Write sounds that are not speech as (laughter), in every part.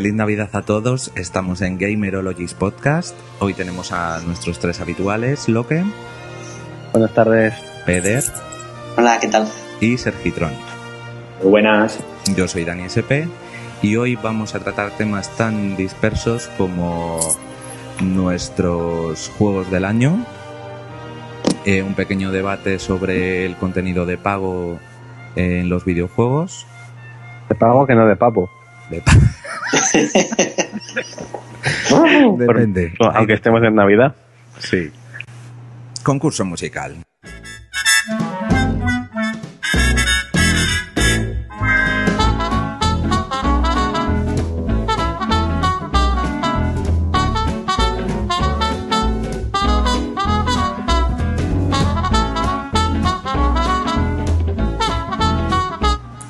Feliz Navidad a todos, estamos en Gamerologies Podcast. Hoy tenemos a nuestros tres habituales, Loque, Buenas tardes. Peder Hola, ¿qué tal? y Sergitron. Muy buenas. Yo soy Dani SP y hoy vamos a tratar temas tan dispersos como nuestros juegos del año, eh, un pequeño debate sobre el contenido de pago en los videojuegos, Te pago que no de papo. de pa- (laughs) Depende. Por- aunque estemos en Navidad. Sí. Concurso musical.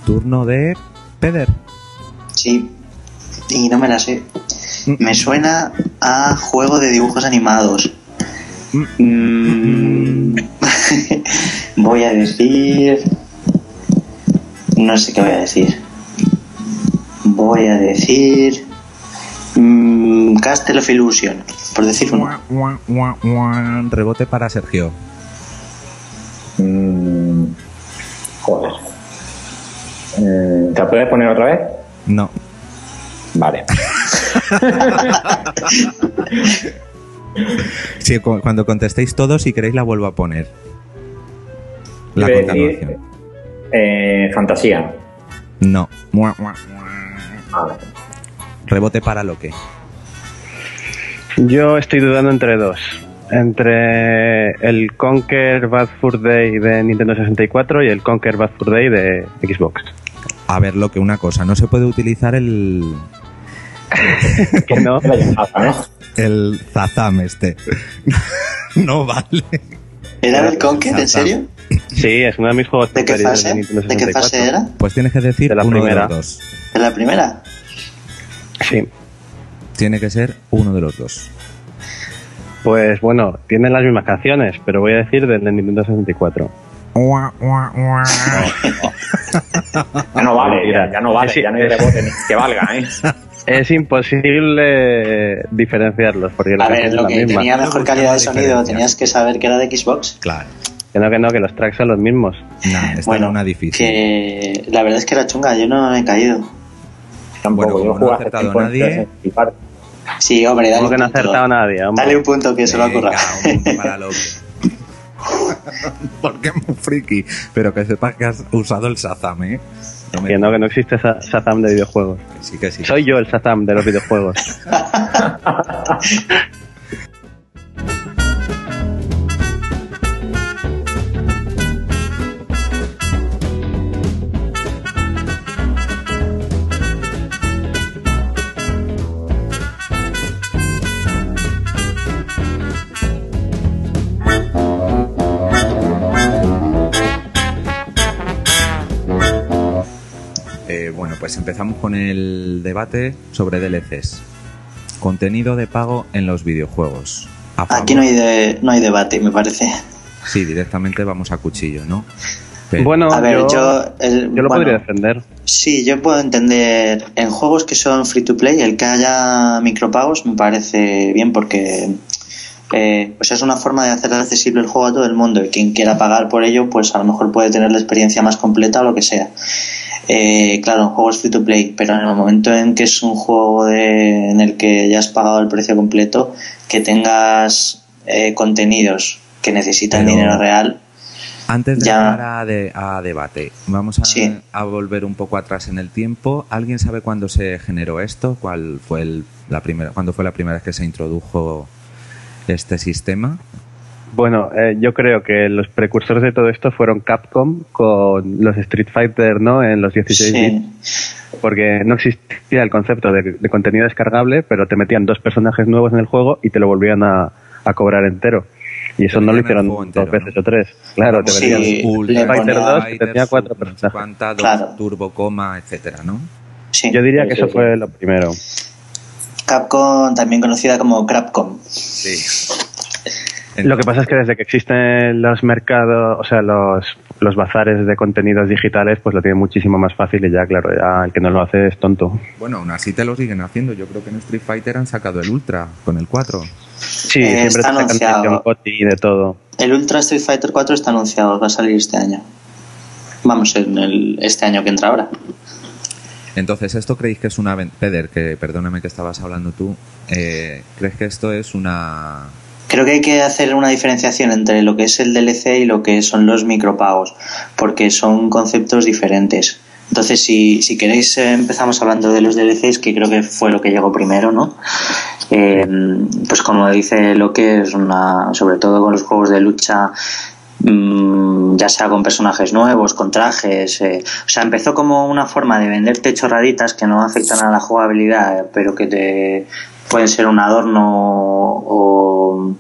Turno de Peder. Sí, y no me la sé. Me suena a juego de dibujos animados. Mm, (laughs) voy a decir... No sé qué voy a decir. Voy a decir... mm, Castle of Illusion, por decir uno. Rebote para Sergio. Mm, joder. Eh, ¿Te la puedes poner otra vez? No. Vale. (laughs) Sí, cu- cuando contestéis todos, si queréis, la vuelvo a poner. La continuación. eh, fantasía. No. Mua, mua, mua. Vale. Rebote para lo que. Yo estoy dudando entre dos. Entre el Conquer Bad Fur Day de Nintendo 64 y el Conquer Bad Fur Day de Xbox. A ver, lo que una cosa, no se puede utilizar el, (laughs) Que no. ¿no? el Zazam este. (laughs) no vale. ¿Era el Conquer, en serio? Sí, es uno de mis juegos ¿De qué fase? de ¿De qué 64. fase era? Pues tienes que decir De la uno primera. de los dos. ¿De la primera? Sí. Tiene que ser uno de los dos. Pues bueno, tienen las mismas canciones, pero voy a decir del de Nintendo 64. (laughs) Ya no vale, Mentira. ya, ya no vale, Sí, ya no hay rebote ni que valga, ¿eh? Es imposible diferenciarlos porque la A ver, lo es la que misma. tenía mejor calidad de sonido tenías que saber que era de Xbox. Claro. Que no, que no, que los tracks son los mismos. Nah, esta Bueno, era una difícil. que la verdad es que era chunga, yo no me he caído. Tampoco, Bueno, yo no hace acertado en nadie. 64. Sí, hombre, dale Como un que no ha punto. acertado nadie, hombre. Dale un punto que se lo ocurra. Venga, un punto para Loki. (laughs) (laughs) Porque es muy friki. Pero que sepas que has usado el Shazam, ¿eh? No me- Que no, que no existe Shazam de videojuegos. sí, que sí. Soy yo el Shazam de los videojuegos. (laughs) pues empezamos con el debate sobre DLCs. Contenido de pago en los videojuegos. Aquí no hay, de, no hay debate, me parece. Sí, directamente vamos a cuchillo, ¿no? Pero- Bueno, A ver, yo, yo, el- yo lo bueno, podría defender. Sí, yo puedo entender en juegos que son free to play, el que haya micropagos me parece bien porque eh, pues es una forma de hacer accesible el juego a todo el mundo y quien quiera pagar por ello, pues a lo mejor puede tener la experiencia más completa o lo que sea. Eh, claro, en juegos free to play, pero en el momento en que es un juego de- en el que ya has pagado el precio completo, que tengas eh, contenidos que necesitan Pero- dinero real, Antes de Ya. entrar a, de- a debate, vamos a, Sí. a volver un poco atrás en el tiempo. ¿Alguien sabe cuándo se generó esto? ¿Cuál fue el, la primera, cuándo fue la primera vez que se introdujo este sistema? Bueno, eh, yo creo que los precursores de todo esto fueron Capcom con los Street Fighter, ¿no? En los 16 bits. sí, Porque no existía el concepto de, de contenido descargable, pero te metían dos personajes nuevos en el juego y te lo volvían a, a cobrar entero. Y eso no lo hicieron entero, dos veces ¿no? o tres. Claro, te metían Street Fighter ponía- 2 que tenía cuatro personajes. dos, Claro. turbo, coma, etcétera, ¿no? sí. Yo diría que Sí, eso sí, fue lo primero. Capcom, también conocida como Crapcom. Sí. Lo que pasa es que desde que existen los mercados, o sea, los, los bazares de contenidos digitales, pues lo tiene muchísimo más fácil y ya, claro, ya el que no lo hace es tonto. Bueno, aún así te lo siguen haciendo. Yo creo que en Street Fighter han sacado el Ultra con el 4. Sí, Eh, siempre está anunciado. y de todo. El Ultra Street Fighter 4 está anunciado, va a salir este año. Vamos, en el, este año que entra ahora. Entonces, ¿esto creéis que es una... Peder, que perdóname que estabas hablando tú. eh, ¿Crees que esto es una... Creo que hay que hacer una diferenciación entre lo que es el DLC y lo que son los micropagos, porque son conceptos diferentes. Entonces, si, si queréis, eh, empezamos hablando de los DLCs, que creo que fue lo que llegó primero, ¿no? Eh, pues como dice lo que es una, sobre todo con los juegos de lucha, mm, ya sea con personajes nuevos, con trajes, eh, o sea, empezó como una forma de venderte chorraditas que no afectan a la jugabilidad, eh, pero que te pueden ser un adorno o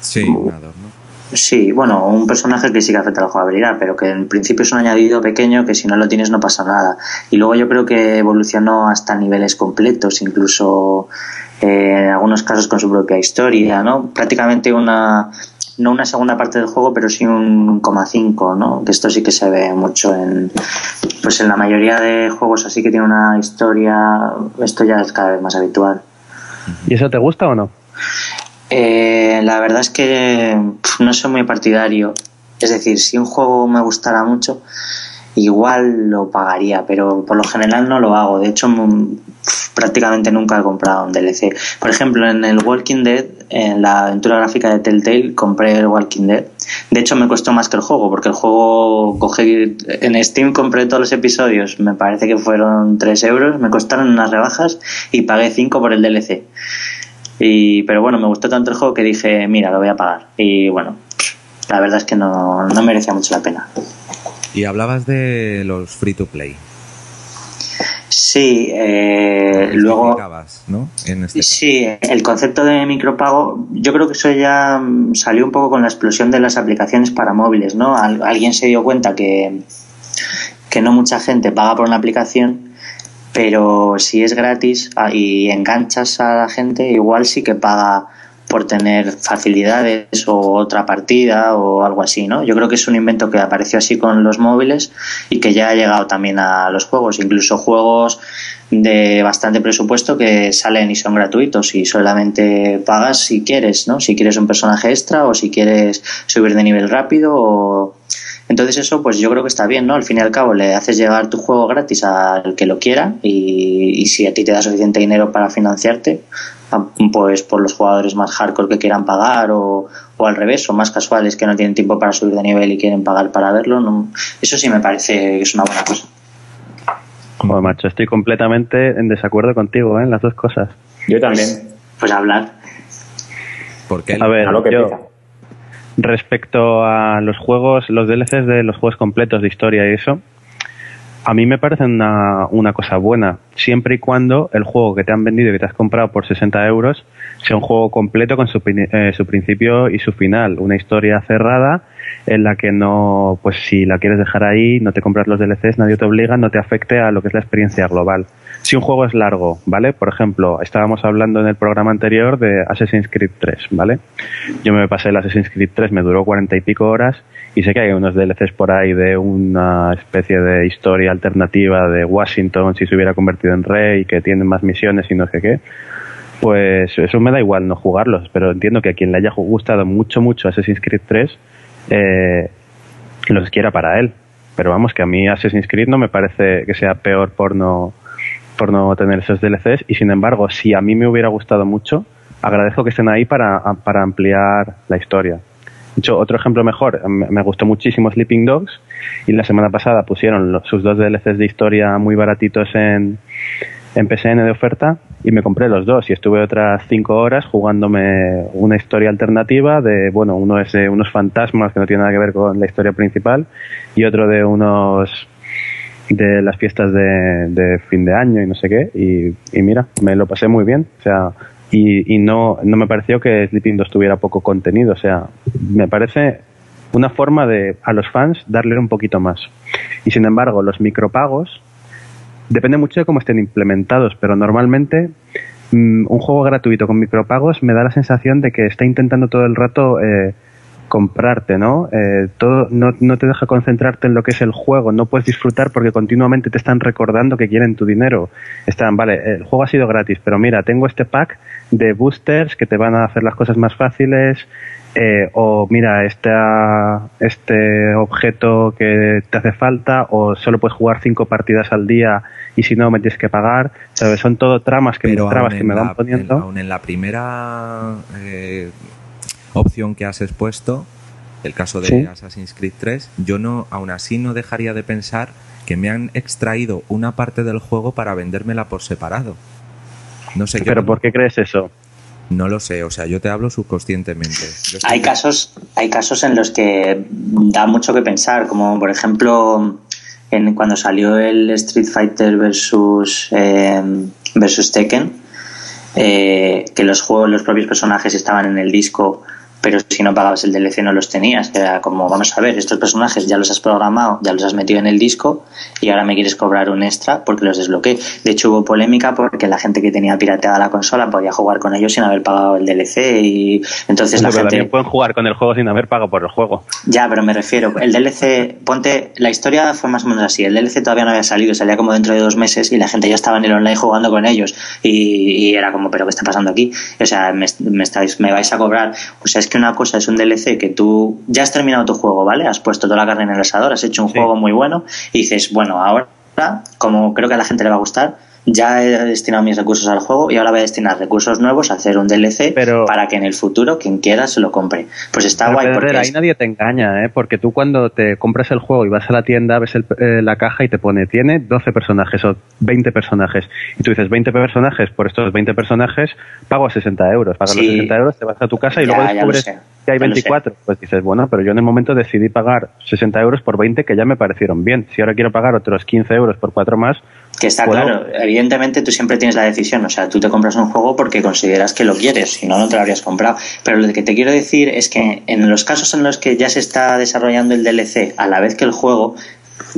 Sí, un adorno. Sí, bueno, un personaje que sí que afecta a la jugabilidad, pero que en principio es un añadido pequeño que si no lo tienes no pasa nada. Y luego yo creo que evolucionó hasta niveles completos, incluso eh, en algunos casos con su propia historia, ¿no? Prácticamente una no una segunda parte del juego, pero sí un coma cinco, ¿no? Que esto sí que se ve mucho en pues en la mayoría de juegos así que tiene una historia, esto ya es cada vez más habitual. ¿Y eso te gusta o no? Eh, la verdad es que no soy muy partidario. Es decir, si un juego me gustara mucho, igual lo pagaría, pero por lo general no lo hago. De hecho, mm, prácticamente nunca he comprado un DLC. Por ejemplo, en el Walking Dead, en la aventura gráfica de Telltale, compré el Walking Dead. De hecho, me costó más que el juego, porque el juego cogí en Steam, compré todos los episodios. Me parece que fueron 3 euros, me costaron unas rebajas y pagué 5 por el DLC. Y, pero bueno, me gustó tanto el juego que dije, mira, lo voy a pagar. Y bueno, la verdad es que no, no merecía mucho la pena. Y hablabas de los free to play. Sí, eh, luego... aplicabas, ¿no? En este caso. Sí, el concepto de micropago, yo creo que eso ya mm, salió un poco con la explosión de las aplicaciones para móviles, ¿no? Al- alguien se dio cuenta que, que no mucha gente paga por una aplicación, pero si es gratis ah, y enganchas a la gente, igual sí que paga por tener facilidades o otra partida o algo así, ¿no? Yo creo que es un invento que apareció así con los móviles y que ya ha llegado también a los juegos, incluso juegos de bastante presupuesto que salen y son gratuitos y solamente pagas si quieres, ¿no? Si quieres un personaje extra o si quieres subir de nivel rápido o entonces eso pues yo creo que está bien, ¿no? Al fin y al cabo le haces llegar tu juego gratis al que lo quiera y, y si a ti te da suficiente dinero para financiarte, pues por los jugadores más hardcore que quieran pagar o, o al revés, o más casuales que no tienen tiempo para subir de nivel y quieren pagar para verlo, no, eso sí me parece que es una buena cosa. Joder, macho, estoy completamente en desacuerdo contigo, ¿eh? En las dos cosas. Yo también. Pues hablar. Porque A ver, A lo que yo, pica. Respecto a los juegos, los DLCs de los juegos completos de historia y eso, a mí me parece una, una cosa buena, siempre y cuando el juego que te han vendido y que te has comprado por 60 euros sea un juego completo con su, eh, su principio y su final, una historia cerrada en la que no, pues si la quieres dejar ahí, no te compras los DLCs, nadie te obliga, no te afecte a lo que es la experiencia global. Si un juego es largo, ¿vale? Por ejemplo, estábamos hablando en el programa anterior de Assassin's Creed 3, ¿vale? Yo me pasé el Assassin's Creed 3, me duró cuarenta y pico horas y sé que hay unos DLCs por ahí de una especie de historia alternativa de Washington si se hubiera convertido en rey, que tienen más misiones y no sé qué. Pues eso me da igual no jugarlos, pero entiendo que a quien le haya gustado mucho, mucho Assassin's Creed 3, eh, los quiera para él. Pero vamos, que a mí Assassin's Creed no me parece que sea peor por no, por no tener esos DLCs y sin embargo, si a mí me hubiera gustado mucho, agradezco que estén ahí para, para ampliar la historia. De hecho, otro ejemplo mejor, me me gustó muchísimo Sleeping Dogs y la semana pasada pusieron los- sus dos DLCs de historia muy baratitos en, en PSN de oferta y me compré los dos y estuve otras cinco horas jugándome una historia alternativa de, bueno, uno es de unos fantasmas que no tiene nada que ver con la historia principal y otro de unos de las fiestas de, de fin de año y no sé qué y, mira, me lo pasé muy bien, o sea, y, y no, no me pareció que Sleeping 2 tuviera poco contenido, o sea, me parece una forma de a los fans darle un poquito más. Y sin embargo, los micropagos depende mucho de cómo estén implementados, pero normalmente mm, un juego gratuito con micropagos me da la sensación de que está intentando todo el rato eh, comprarte, ¿no? Eh, todo no, no, te deja concentrarte en lo que es el juego, no puedes disfrutar porque continuamente te están recordando que quieren tu dinero. Están, vale, el juego ha sido gratis, pero mira, tengo este pack de boosters que te van a hacer las cosas más fáciles, eh, o mira, este, este objeto que te hace falta, o solo puedes jugar cinco partidas al día y si no me tienes que pagar. Son todo tramas que, me, que me van poniendo. aún en la primera eh, opción que has expuesto, el caso de Assassin's Creed 3, yo no, aún así no dejaría de pensar que me han extraído una parte del juego para vendérmela por separado. No sé ¿Pero por qué crees eso? No lo sé, o sea, yo te hablo subconscientemente. Hay casos, hay casos en los que da mucho que pensar, como por ejemplo en, cuando salió el Street Fighter versus, eh, versus Tekken, eh, que los juegos, los propios personajes estaban en el disco pero si no pagabas el DLC no los tenías. Era como, vamos a ver, estos personajes ya los has programado, ya los has metido en el disco y ahora me quieres cobrar un extra porque los desbloqueé. De hecho hubo polémica porque la gente que tenía pirateada la consola podía jugar con ellos sin haber pagado el DLC y entonces la gente... pueden jugar con el juego sin haber pagado por el juego. Ya, pero me refiero, el DLC, ponte, la historia fue más o menos así, el DLC todavía no había salido, salía como dentro de dos meses y la gente ya estaba en el online jugando con ellos y, era como, pero ¿qué está pasando aquí? O sea, me, me, estáis, me vais a cobrar, o sea, es que una cosa es un DLC que tú ya has terminado tu juego, ¿vale? Has puesto toda la carne en el asador, has hecho un juego muy bueno y dices, bueno, ahora, como creo que a la gente le va a gustar, ya he destinado mis recursos al juego y ahora voy a destinar recursos nuevos a hacer un DLC para que en el futuro quien quiera se lo compre. Pues está guay. porque ahí nadie te engaña, ¿eh? porque tú cuando te compras el juego y vas a la tienda, ves eh, la caja y te pone, tiene 12 personajes o 20 personajes. Y tú dices, 20 personajes, por estos 20 personajes pago 60 euros. Pagas los 60 euros, te vas a tu casa y luego descubres que hay 24. Pues dices, bueno, pero yo en el momento decidí pagar 60 euros por 20 que ya me parecieron bien. Si ahora quiero pagar otros 15 euros por 4 más, que está claro, evidentemente tú siempre tienes la decisión, o sea, tú te compras un juego porque consideras que lo quieres, si no, no te lo habrías comprado. Pero lo que te quiero decir es que en los casos en los que ya se está desarrollando el DLC a la vez que el juego,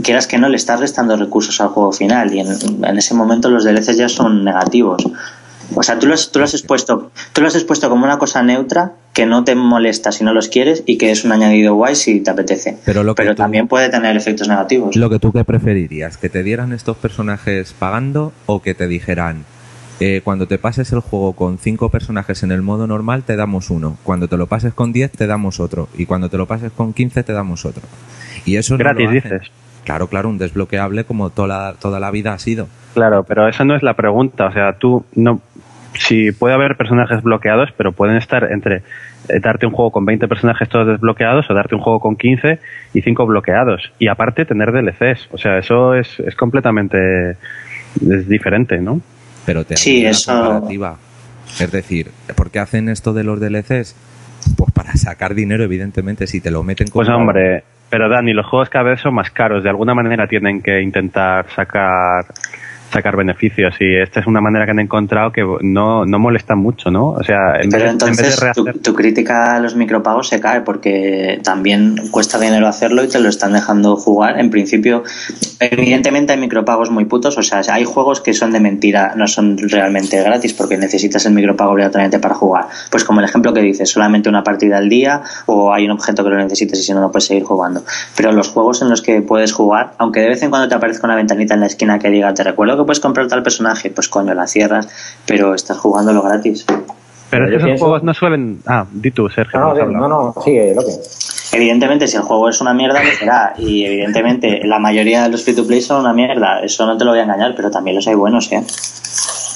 quieras que no, le estás restando recursos al juego final y en, en ese momento los DLCs ya son negativos. O sea, tú lo, has, tú lo has expuesto, tú lo has expuesto como una cosa neutra que no te molesta si no los quieres y que es un añadido guay si te apetece. Pero, Pero también puede tener efectos negativos. Lo que tú que preferirías, que te dieran estos personajes pagando o que te dijeran eh, cuando te pases el juego con cinco personajes en el modo normal te damos uno, cuando te lo pases con 10 te damos otro y cuando te lo pases con 15 te damos otro. Y eso Gratis, dices. Claro, claro, un desbloqueable como toda la, toda la vida ha sido. Claro, pero esa no es la pregunta. O sea, tú no, si puede haber personajes bloqueados, pero pueden estar entre eh, darte un juego con 20 personajes todos desbloqueados o darte un juego con 15 y 5 bloqueados. Y aparte tener DLCs. O sea, eso es, es completamente es diferente, ¿no? Pero te sí, eso... comparativa. Es decir, ¿por qué hacen esto de los DLCs? Pues para sacar dinero, evidentemente, si te lo meten con... Pues hombre, pero Dani, los juegos cada vez son más caros. De alguna manera tienen que intentar sacar sacar beneficios y esta es una manera que han encontrado que no, no molesta mucho, ¿no? O sea, en Pero vez, entonces tu, crítica a los micropagos se cae porque también cuesta dinero hacerlo y te lo están dejando jugar. En principio, evidentemente hay micropagos muy putos, o sea, hay juegos que son de mentira, no son realmente gratis porque necesitas el micropago obligatoriamente para jugar. Pues como el ejemplo que dices, solamente una partida al día o hay un objeto que lo necesites y si no, no puedes seguir jugando. Pero los juegos en los que puedes jugar, aunque de vez en cuando te aparezca una ventanita en la esquina que diga, te recuerdo que puedes comprar tal personaje, pues coño, la cierras, pero estás jugándolo gratis. Pero esos juegos no suelen. Ah, di tú, Sergio. No, no, no, sigue, lo que. Evidentemente, si el juego es una mierda, lo será. Y evidentemente, la mayoría de los free to play son una mierda. Eso no te lo voy a engañar, pero también los hay buenos, ¿eh?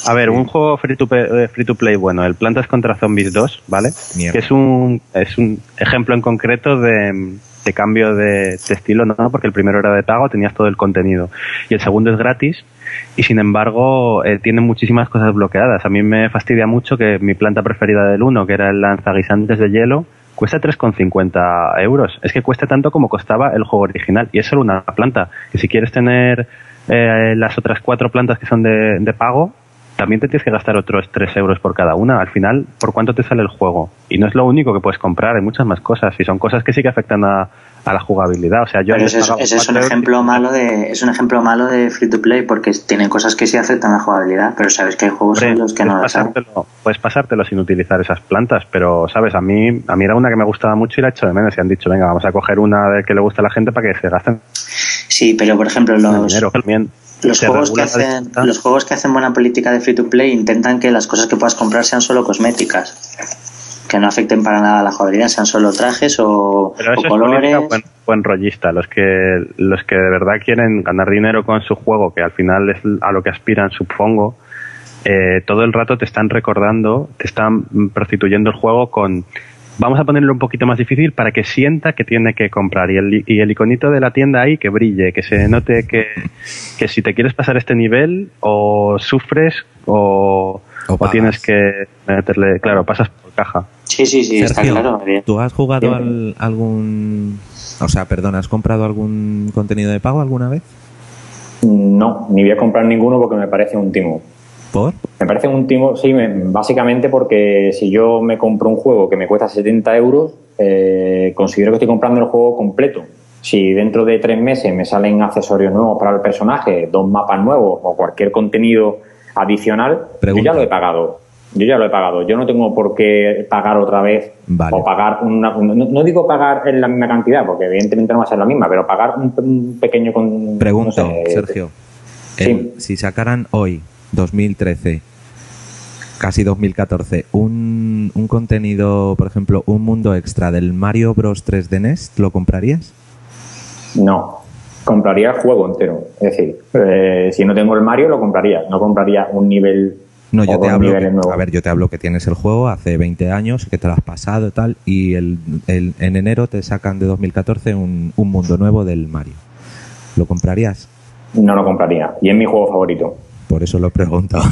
A ver, un juego free to, play, eh, free to play bueno, el Plantas contra Zombies 2, ¿vale? Que es un, es un ejemplo en concreto de, de cambio de, estilo, ¿no? Porque el primero era de pago, tenías todo el contenido. Y el segundo es gratis y sin embargo eh, tiene muchísimas cosas bloqueadas. A mí me fastidia mucho que mi planta preferida del 1, que era el lanzaguisantes de hielo, cuesta 3,50 euros. Es que cuesta tanto como costaba el juego original y es solo una planta. Y si quieres tener eh, las otras cuatro plantas que son de, de pago, también te tienes que gastar otros 3 euros por cada una. Al final, ¿por cuánto te sale el juego? Y no es lo único que puedes comprar, hay muchas más cosas. Y son cosas que sí que afectan a, a la jugabilidad. O sea, yo Pero ese, es, ese es un ejemplo malo de es un ejemplo malo de free to play porque tienen cosas que sí afectan a la jugabilidad, pero sabes que hay juegos en los que no las Puedes pasártelo sin utilizar esas plantas, pero sabes, a mí a mí era una que me gustaba mucho y la he hecho de menos y han dicho, venga, vamos a coger una de que le gusta a la gente para que se gasten. Sí, pero por ejemplo los los juegos, que hacen, los juegos que hacen buena política de free to play intentan que las cosas que puedas comprar sean solo cosméticas que no afecten para nada a la jugabilidad, sean solo trajes o, Pero eso colores. Es buen, buen, rollista, los que, los que de verdad quieren ganar dinero con su juego, que al final es a lo que aspiran, supongo, eh, todo el rato te están recordando, te están prostituyendo el juego con vamos a ponerlo un poquito más difícil para que sienta que tiene que comprar y el, y el iconito de la tienda ahí que brille, que se note que, que si te quieres pasar este nivel o sufres o, o, o tienes que meterle, claro, pasas por caja. Sí, sí, sí, Sergio, está claro. ¿Tú has jugado al, algún, o sea, perdón, has comprado algún contenido de pago alguna vez? No, ni voy a comprar ninguno porque me parece un timo. ¿Por? Me parece un timo, sí, me, básicamente porque si yo me compro un juego que me cuesta 70 euros, eh, considero que estoy comprando el juego completo. Si dentro de tres meses me salen accesorios nuevos para el personaje, dos mapas nuevos o cualquier contenido adicional, Pregunta. yo ya lo he pagado. Yo ya lo he pagado. Yo no tengo por qué pagar otra vez vale. o pagar una. No, no, digo pagar en la misma cantidad, porque evidentemente no va a ser la misma, pero pagar un, un pequeño. Con, Pregunto, no sé, Sergio. Sí. Si sacaran hoy 2013, casi 2014, un, un, contenido, por ejemplo, un mundo extra del Mario Bros 3 de NES, ¿lo comprarías? No, compraría el juego entero. Es decir, eh, si no tengo el Mario, lo compraría. No compraría un nivel. No, yo te hablo. Que, a ver, yo te hablo que tienes el juego hace 20 años, que te lo has pasado y tal, y el, el, en enero te sacan de 2014 un, un mundo nuevo del Mario. ¿Lo comprarías? No lo compraría. Y es mi juego favorito. Por eso lo he preguntado.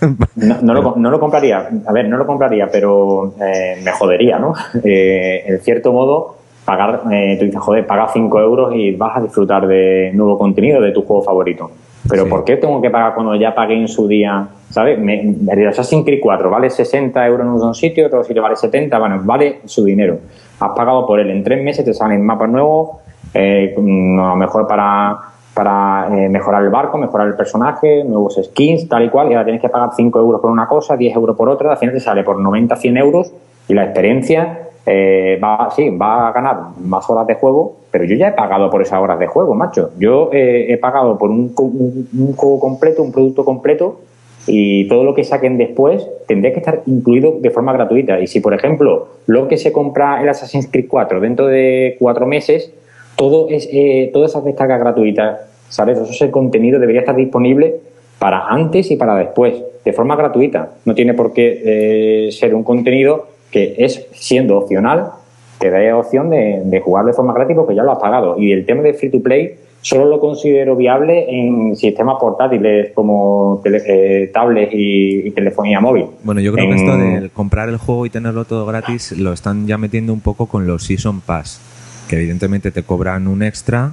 (laughs) no, no, lo, no, lo, compraría. A ver, no lo compraría, pero eh, me jodería, ¿no? (laughs) Eh, en cierto modo, pagar, eh, tú dices, joder, paga 5 euros y vas a disfrutar de nuevo contenido de tu juego favorito. Pero sí. ¿por qué tengo que pagar cuando ya pagué en su día? ¿Sabes? Me, Assassin's Creed 4 vale 60 euros en un sitio, otro sitio vale 70, bueno, vale su dinero. Has pagado por él. En tres meses te salen mapas nuevos, eh, a lo mejor para para eh, mejorar el barco, mejorar el personaje, nuevos skins, tal y cual, y ahora tienes que pagar 5 euros por una cosa, 10 euros por otra, al final te sale por 90, 100 euros y la experiencia eh, va, sí, va a ganar más horas de juego, pero yo ya he pagado por esas horas de juego, macho. Yo eh, he pagado por un, juego completo, un producto completo, y todo lo que saquen después tendría que estar incluido de forma gratuita. Y si, por ejemplo, lo que se compra el Assassin's Creed 4 dentro de cuatro meses, todo es, eh, todas esas descargas gratuitas, ¿sabes? Eso ese contenido debería estar disponible para antes y para después, de forma gratuita. No tiene por qué eh, ser un contenido que es, siendo opcional, te da opción de, de jugar de forma gratis porque ya lo has pagado. Y el tema de free to play solo lo considero viable en sistemas portátiles como tele, eh, tablets y, y, telefonía móvil. Bueno, yo creo en... que esto de comprar el juego y tenerlo todo gratis lo están ya metiendo un poco con los Season Pass que evidentemente te cobran un extra,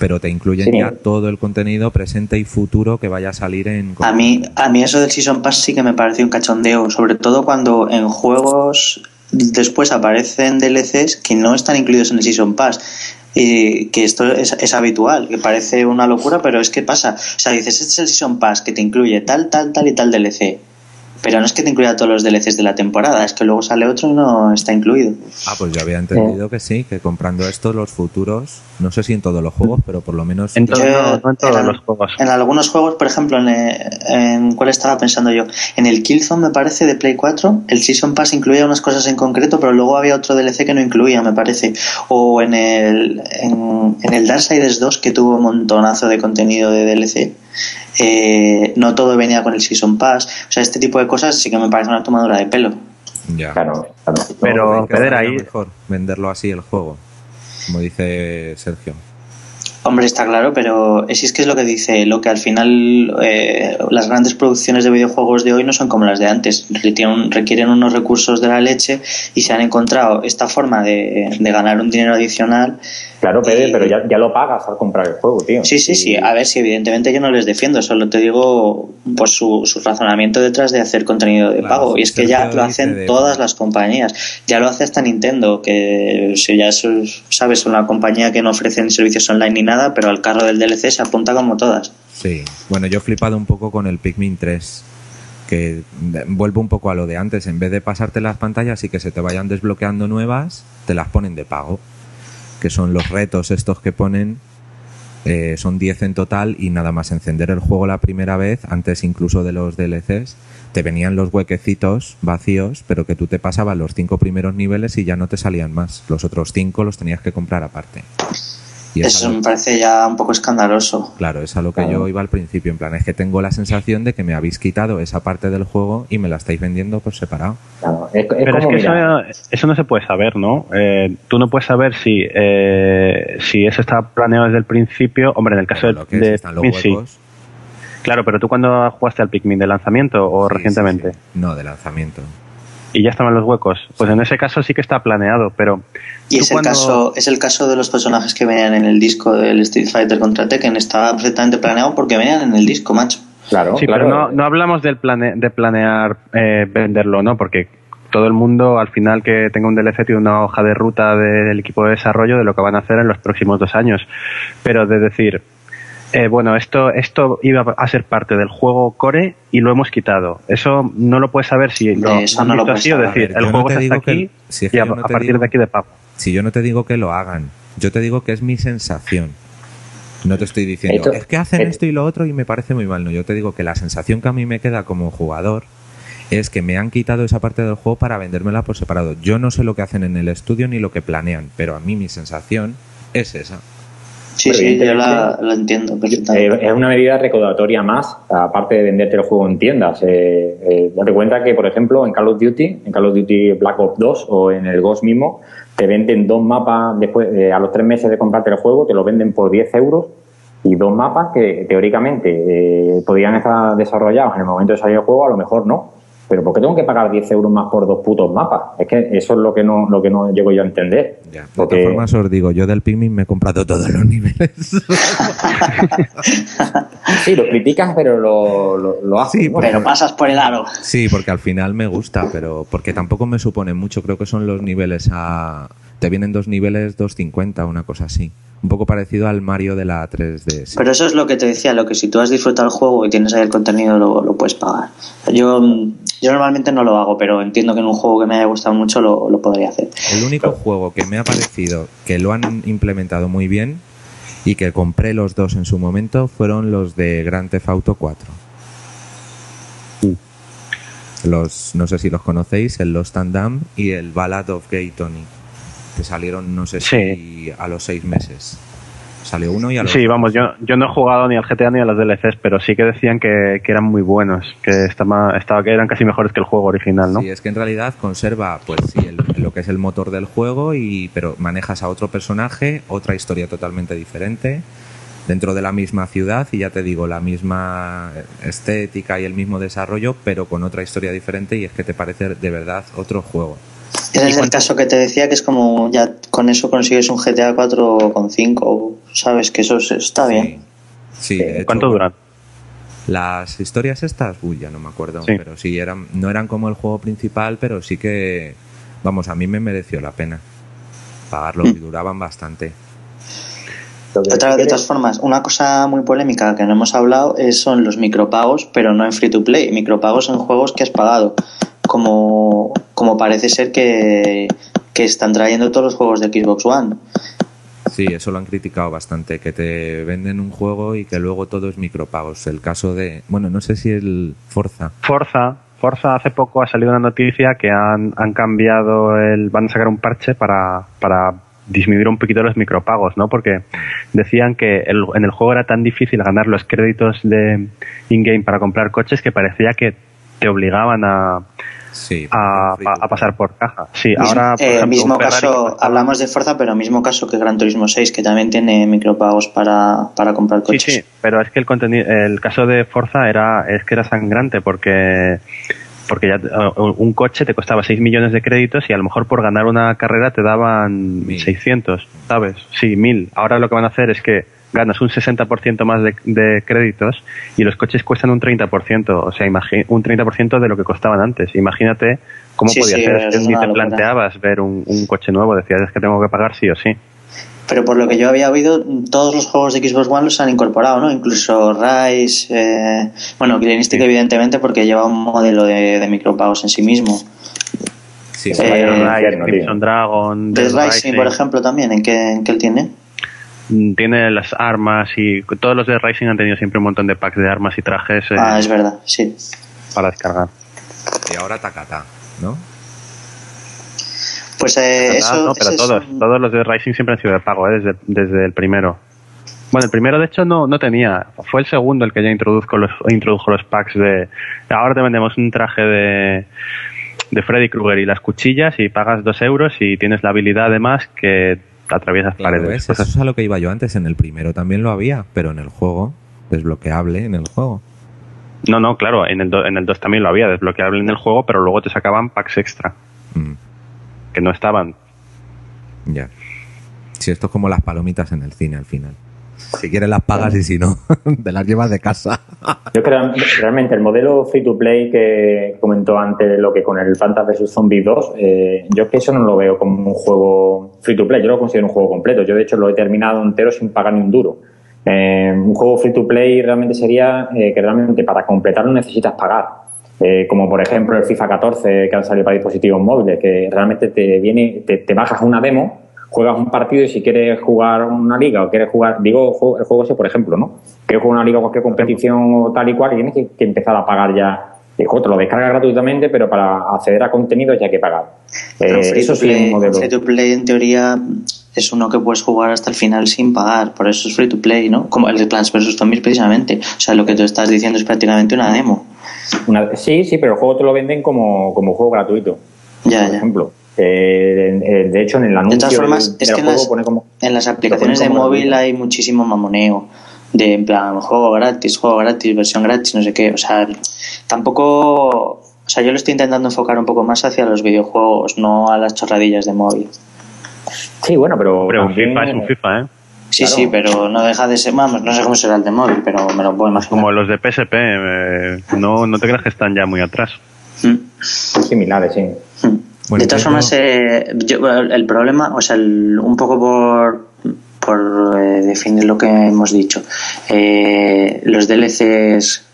pero te incluyen sí. ya todo el contenido presente y futuro que vaya a salir en... A mí, a mí eso del Season Pass sí que me parece un cachondeo, sobre todo cuando en juegos después aparecen DLCs que no están incluidos en el Season Pass. Y que esto es, es, habitual, que parece una locura, pero es que pasa. O sea, dices, este es el Season Pass que te incluye tal, tal, tal y tal DLC pero no es que te incluya todos los DLCs de la temporada, es que luego sale otro y no está incluido. Ah, pues yo había entendido que sí, que comprando esto los futuros, no sé si en todos los juegos, pero por lo menos en, todo, no, no en todos en, los juegos. En algunos juegos, por ejemplo, en, en, cuál estaba pensando yo, en el Killzone me parece de Play 4, el Season Pass incluía unas cosas en concreto, pero luego había otro DLC que no incluía, me parece, o en el en, en el Darksiders 2 que tuvo un montonazo de contenido de DLC eh, no todo venía con el Season Pass. O sea, este tipo de cosas sí que me parece una tomadura de pelo. Ya. Claro, claro. Pero, pero ahí. mejor venderlo así el juego, como dice Sergio. Hombre, está claro, pero si es que es lo que dice, lo que al final eh, las grandes producciones de videojuegos de hoy no son como las de antes, requieren, requieren unos recursos de la leche y se han encontrado esta forma de, de ganar un dinero adicional Claro, Pedro, Y- pero ya, ya lo pagas al comprar el juego, tío. Sí, sí, sí. A ver, si evidentemente yo no les defiendo, solo te digo pues su, su razonamiento detrás de hacer contenido de Claro, pago. Y es que ya lo hacen de- todas las compañías. Ya lo hace hasta Nintendo, que si ya es, sabes, una compañía que no ofrece ni servicios online ni nada, pero al carro del DLC se apunta como todas. Sí, bueno, yo he flipado un poco con el Pikmin 3, que vuelvo un poco a lo de antes, en vez de pasarte las pantallas y que se te vayan desbloqueando nuevas, te las ponen de pago, que son los retos estos que ponen, eh, son 10 en total y nada más encender el juego la primera vez, antes incluso de los DLCs, te venían los huequecitos vacíos, pero que tú te pasabas los cinco primeros niveles y ya no te salían más, los otros cinco los tenías que comprar aparte. Y es Eso me parece ya un poco escandaloso. Claro, es a lo que Claro. yo iba al principio. En plan, es que tengo la sensación de que me habéis quitado esa parte del juego y me la estáis vendiendo por separado. Claro, es, es Pero es que mira, eso, eso no se puede saber, ¿no? Eh, tú no puedes saber si, eh, si eso está planeado desde el principio. Hombre, en el caso Lo que de, es, de están los Pikmin, sí. Claro, pero tú cuando jugaste al Pikmin de lanzamiento o Sí, recientemente sí, sí. No, de lanzamiento. Y ya estaban los huecos, pues en ese caso sí que está planeado, pero Y es el, cuando- caso, es el caso de los personajes que venían en el disco del Street Fighter contra Tekken. Estaba perfectamente planeado porque venían en el disco, macho. claro, Sí, claro, pero no, no hablamos del plane, de planear eh, venderlo, ¿no? Porque todo el mundo, al final que tenga un DLC, tiene una hoja de ruta del equipo de desarrollo de lo que van a hacer en los próximos dos años. Pero de decir, eh, bueno, esto, esto iba a ser parte del juego core y lo hemos quitado. Eso no lo puedes saber si lo Eso han no lo así o decir, el no juego está que- aquí si es que y a, yo no a te partir digo- de aquí de pago. Si yo no te digo que lo hagan, yo te digo que es mi sensación. No te estoy diciendo, Esto- es que hacen et- esto y lo otro y me parece muy mal. No, yo te digo que la sensación que a mí me queda como jugador es que me han quitado esa parte del juego para vendérmela por separado. Yo no sé lo que hacen en el estudio ni lo que planean, pero a mí mi sensación es esa. Sí, sí, yo la, entiendo Eh, es una medida recaudatoria más, aparte de venderte el juego en tiendas. Eh, eh, date cuenta que, por ejemplo, en Call of Duty, en Call of Duty Black Ops 2 o en el Ghost mismo, te venden dos mapas después, eh, a los tres meses de comprarte el juego, te lo venden por 10 euros y dos mapas que teóricamente eh, podrían estar desarrollados en el momento de salir el juego, a lo mejor no. Pero ¿por qué tengo que pagar 10 euros más por dos putos mapas? Es que eso es lo que no, lo que no llego yo a entender. Ya. De Porque- todas formas os digo, yo del Pikmin me he comprado todos los niveles. (laughs) Sí, lo criticas, pero lo, lo, lo haces. Sí, ¿no? Pero pasas por el aro. Sí, porque al final me gusta, pero porque tampoco me supone mucho. Creo que son los niveles a. Te vienen dos niveles 250, una cosa así. Un poco parecido al Mario de la 3DS. Pero eso es lo que te decía, lo que si tú has disfrutado el juego y tienes ahí el contenido, lo, lo puedes pagar. Yo, yo normalmente no lo hago, pero entiendo que en un juego que me haya gustado mucho lo, lo podría hacer. El único juego que me ha parecido que lo han implementado muy bien y que compré los dos en su momento fueron los de Grand Theft Auto 4. Los, no sé si los conocéis, el Lost and Damned y el Ballad of Gay Tony, que salieron no sé si a los seis meses. Salió uno y a los Sí, vamos, yo, yo no he jugado ni al GTA ni a los DLCs, pero sí que decían que, que eran muy buenos, que, estaba, estaba, que eran casi mejores que el juego original, ¿no? Sí, es que en realidad conserva, pues sí, el- lo que es el motor del juego, y pero manejas a otro personaje, otra historia totalmente diferente, dentro de la misma ciudad, y ya te digo, la misma estética y el mismo desarrollo, pero con otra historia diferente, y es que te parece de verdad otro juego. Ese es el caso que te decía, que es como ya con eso consigues un GTA 4 con 5, ¿sabes? Que eso es- está bien. Sí, hecho, ¿Cuánto duran? Las historias estas, uy, ya no me acuerdo, Sí. pero sí, eran, no eran como el juego principal, pero sí que, vamos, a mí me mereció la pena pagarlo y duraban bastante. Otra, de todas formas, una cosa muy polémica que no hemos hablado es, son los micropagos, pero no en free to play, micropagos en juegos que has pagado, como, como parece ser que, que están trayendo todos los juegos de Xbox One. Sí, eso lo han criticado bastante, que te venden un juego y que luego todo es micropagos. El caso de, bueno, no sé si el Forza. Forza, Forza hace poco ha salido una noticia que han, han cambiado el, van a sacar un parche para, para disminuir un poquito los micropagos, ¿no? Porque decían que el- en el juego era tan difícil ganar los créditos de in-game para comprar coches que parecía que te obligaban a, Sí, a, pasar por caja. Sí, Mismo- ahora, por eh, ejemplo, mismo caso, hablamos de Forza, pero mismo caso que Gran Turismo 6, que también tiene micropagos para, para comprar Sí, coches. sí, pero es que el contenido, el caso de Forza era, es que era sangrante porque porque ya un coche te costaba 6 millones de créditos y a lo mejor por ganar una carrera te daban 600, ¿sabes? Sí, 1000. Ahora lo que van a hacer es que ganas un 60% más de, créditos y los coches cuestan un 30%, o sea, un 30% de lo que costaban antes. Imagínate cómo podía ser, ni te planteabas ver un, coche nuevo, decías es que tengo que pagar sí o sí. Pero por lo que yo había oído, todos los juegos de Xbox One los han incorporado, ¿no? Incluso Rise, eh, bueno, Killinistic evidentemente porque lleva un modelo de, micropagos en sí mismo. Sí, eh, Rise, Dragon, Dead Rising, por ejemplo, también, ¿en qué, en qué él tiene? Tiene las armas y todos los de Rising han tenido siempre un montón de packs de armas y trajes. Eh, ah, es verdad, sí. Para descargar. Y ahora Takata, ¿no? Pues eh, eso. No, pero todos, todos los de Rising siempre han sido de pago, ¿eh? desde, desde el primero. Bueno, el primero de hecho no, no tenía, fue el segundo el que ya introdujo los, introdujo los packs de... Ahora te vendemos un traje de, de Freddy Krueger y las cuchillas y pagas dos euros y tienes la habilidad además que atraviesas paredes. Eso es a lo que iba yo antes. En el primero también lo había, pero en el juego, desbloqueable en el juego. No, no, claro, en el, en el 2 también lo había, desbloqueable en el juego, pero luego te sacaban packs extra. Mm. Que no estaban. Ya. Si esto es como las palomitas en el cine al final. Si quieres las pagas y si no, (laughs) te las llevas de casa. (laughs) Yo creo realmente el modelo free to play que comentó antes, lo que con el Fantasy vs Zombie 2, eh, yo que eso no lo veo como un juego free to play, yo lo considero un juego completo. Yo de hecho lo he terminado entero sin pagar ni un duro. Eh, un juego free to play realmente sería eh, que realmente para completarlo necesitas pagar. como por ejemplo el FIFA 14 que han salido para dispositivos móviles, que realmente te viene, te bajas una demo juegas un partido y si quieres jugar una liga o quieres jugar, digo el juego ese por ejemplo, ¿no? Quieres jugar una liga o cualquier competición o tal y cual y tienes que, empezar a pagar ya. te lo descargas gratuitamente, pero para acceder a contenidos ya hay que pagar. Eh, eso sí es un modelo. Free to play en teoría es uno que puedes jugar hasta el final sin pagar, por eso es free to play, ¿no? Como el de Plants vs Zombies precisamente. O sea, lo que tú estás diciendo es prácticamente una demo. sí, sí, pero el juego te lo venden como, como juego gratuito. Ya, por ejemplo. Eh, de hecho, en el anuncio. De todas formas, es que en, las, aplicaciones de móvil hay muchísimo mamoneo. De en plan, juego gratis, juego gratis, versión gratis, no sé qué. O sea, tampoco. O sea, yo lo estoy intentando enfocar un poco más hacia los videojuegos, no a las chorradillas de móvil. Sí, bueno, pero. Pero un FIFA es un FIFA, ¿eh? Sí, sí, pero no deja de ser, vamos, no sé cómo será el de móvil, pero me lo puedo imaginar. Como los de PSP, eh, no, no te creas que están ya muy atrás. Mm. Similares, sí. Mm de todas formas, eh, el problema, o sea, un poco por, por eh, definir lo que hemos dicho, eh, los DLCs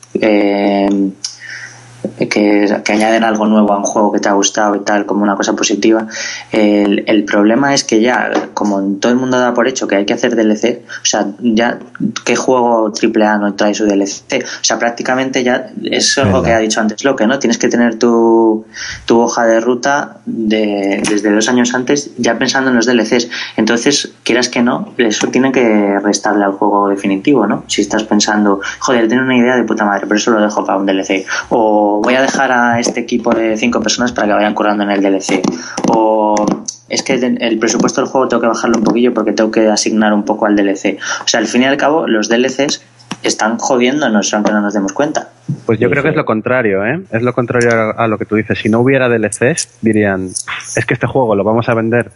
que, añaden algo nuevo a un juego que te ha gustado y tal, como una cosa positiva. El, el, problema es que ya, como todo el mundo da por hecho que hay que hacer DLC, o sea, ya, ¿qué juego AAA no trae su DLC? O sea, prácticamente ya es algo que ha dicho antes lo que ¿no? Tienes que tener tu, tu hoja de ruta de, desde dos años antes ya pensando en los DLCs. Entonces, quieras que no, eso tiene que restarle al juego definitivo, ¿no? Si estás pensando, joder, tengo una idea de puta madre, pero eso lo dejo para un DLC. O voy a dejar a este equipo de cinco personas para que vayan curando en el DLC. O es que el presupuesto del juego tengo que bajarlo un poquillo porque tengo que asignar un poco al DLC. O sea, al fin y al cabo, los DLCs están jodiéndonos aunque no nos demos cuenta. Pues yo creo que es lo contrario, ¿eh? Es lo contrario a lo que tú dices. Si no hubiera DLCs, dirían, es que este juego lo vamos a vender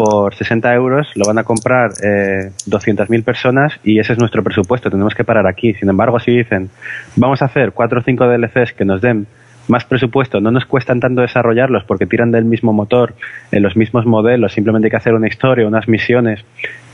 por 60 euros, lo van a comprar eh, 200.000 personas y ese es nuestro presupuesto, tenemos que parar aquí. Sin embargo, si dicen, vamos a hacer 4 o 5 DLCs que nos den más presupuesto, no nos cuestan tanto desarrollarlos porque tiran del mismo motor, en los mismos modelos, simplemente hay que hacer una historia, unas misiones,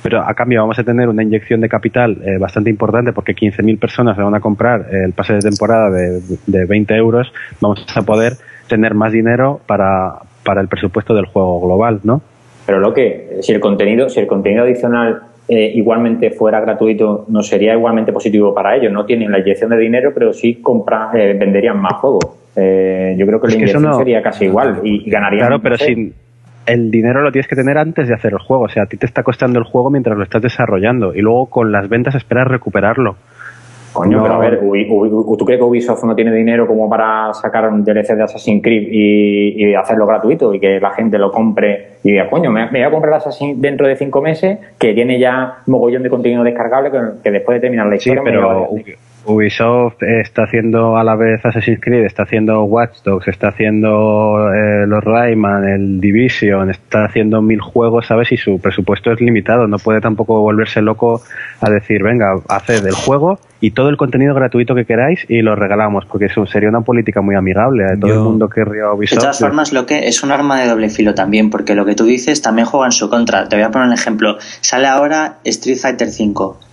pero a cambio vamos a tener una inyección de capital eh, bastante importante porque 15.000 personas le van a comprar el pase de temporada de, de 20 euros, vamos a poder tener más dinero para, para el presupuesto del juego global, ¿no? Pero lo que, si el contenido, si el contenido adicional eh, igualmente fuera gratuito, no sería igualmente positivo para ellos. No tienen la inyección de dinero, pero sí compra, eh, venderían más juegos. Eh, yo creo que la inyección sería casi igual y, ganarían. Claro, pero sin el dinero lo tienes que tener antes de hacer el juego. O sea, a ti te está costando el juego mientras lo estás desarrollando y luego con las ventas esperas recuperarlo. Coño, pero a ver, ¿tú crees que Ubisoft no tiene dinero como para sacar un DLC de Assassin's Creed y, hacerlo gratuito y que la gente lo compre y diga, coño, me, voy a comprar Assassin's dentro de cinco meses que tiene ya mogollón de contenido descargable que, después de terminar la historia pero Ubisoft está haciendo a la vez Assassin's Creed, está haciendo Watch Dogs, está haciendo eh, los Rayman, el Division, está haciendo mil juegos, ¿sabes? Y su presupuesto es limitado. No puede tampoco volverse loco a decir, venga, haced el juego y todo el contenido gratuito que queráis y lo regalamos, porque eso sería una política muy amigable. ¿eh? Todo Yo- el mundo querría Ubisoft. De todas formas, lo que es un arma de doble filo también, porque lo que tú dices también juega en su contra. Te voy a poner un ejemplo. Sale ahora Street Fighter V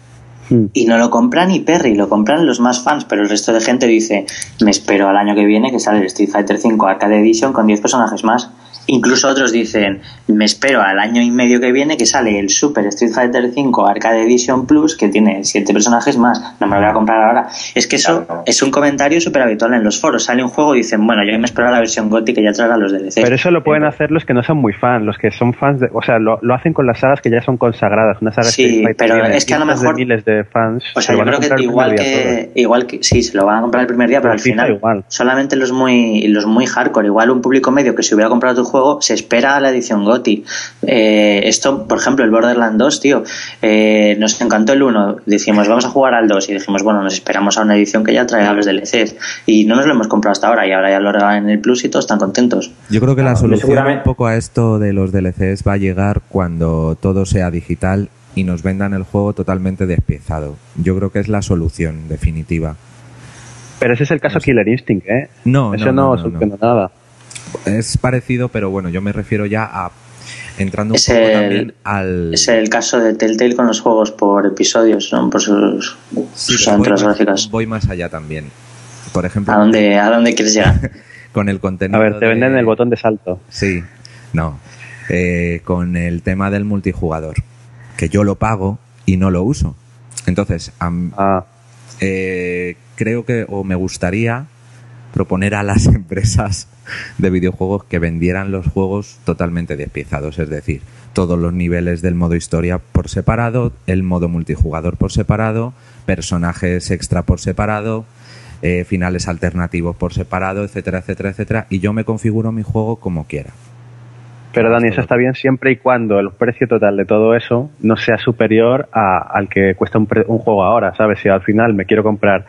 Hmm. y no lo compran ni Perry, lo compran los más fans, pero el resto de gente dice, me espero al año que viene que sale el Street Fighter V Arcade Edition con 10 personajes más. Incluso otros dicen, me espero al año y medio que viene que sale el Super Street Fighter V Arcade Edition Plus que tiene 7 personajes más. No me lo voy a comprar ahora. Es que eso Claro. es un comentario súper habitual en los foros. Sale un juego y dicen, bueno, yo me espero a la versión GOTY que ya traerá los DLC. Pero eso lo pueden hacer los que no son muy fans, los que son fans de, o sea, lo, lo hacen con las sagas que ya son consagradas, una saga Sí, Street Fighter pero tiene es que a lo cientos de mejor- miles de fans. O se sea, yo creo que igual que, igual que sí, se lo van a comprar el primer día, pero Pero al final igual. solamente los muy los muy hardcore, igual un público medio que si hubiera comprado tu juego se espera a la edición GOTY. Eh, esto, por ejemplo, el Borderlands 2, tío, eh, nos encantó el 1, decimos vamos a jugar al 2 y dijimos, bueno, nos esperamos a una edición que ya traiga los DLCs y no nos lo hemos comprado hasta ahora y ahora ya lo regalan en el Plus y todos están contentos. Yo creo que la Claro, solución seguramente- un poco a esto de los DLCs va a llegar cuando todo sea digital y nos vendan el juego totalmente despiezado. Yo creo que es la solución definitiva. Pero ese es el caso Killer Instinct, ¿eh? No, Eso no, no, no, no, soluciona nada. Es parecido, pero bueno, yo me refiero ya a entrando un Es poco el- también al Es el caso de Telltale con los juegos por episodios, ¿no? por sus, Sí, sus pero voy, aventuras más, gráficas. voy más allá también. Por ejemplo, ¿A dónde, ¿A dónde quieres llegar? (laughs) con el contenido. A ver, te de- venden el botón de salto. Sí, no. Eh, con el tema del multijugador, que yo lo pago y no lo uso. Entonces, am- Ah, eh, creo que, o me gustaría proponer a las (laughs) empresas de videojuegos que vendieran los juegos totalmente despiezados, es decir, todos los niveles del modo historia por separado, el modo multijugador por separado, personajes extra por separado, eh, finales alternativos por separado, etcétera, etcétera, etcétera, y yo me configuro mi juego como quiera. pero Dani, eso está bien siempre y cuando el precio total de todo eso no sea superior a- al que cuesta un, pre- un juego ahora, ¿sabes? Si al final me quiero comprar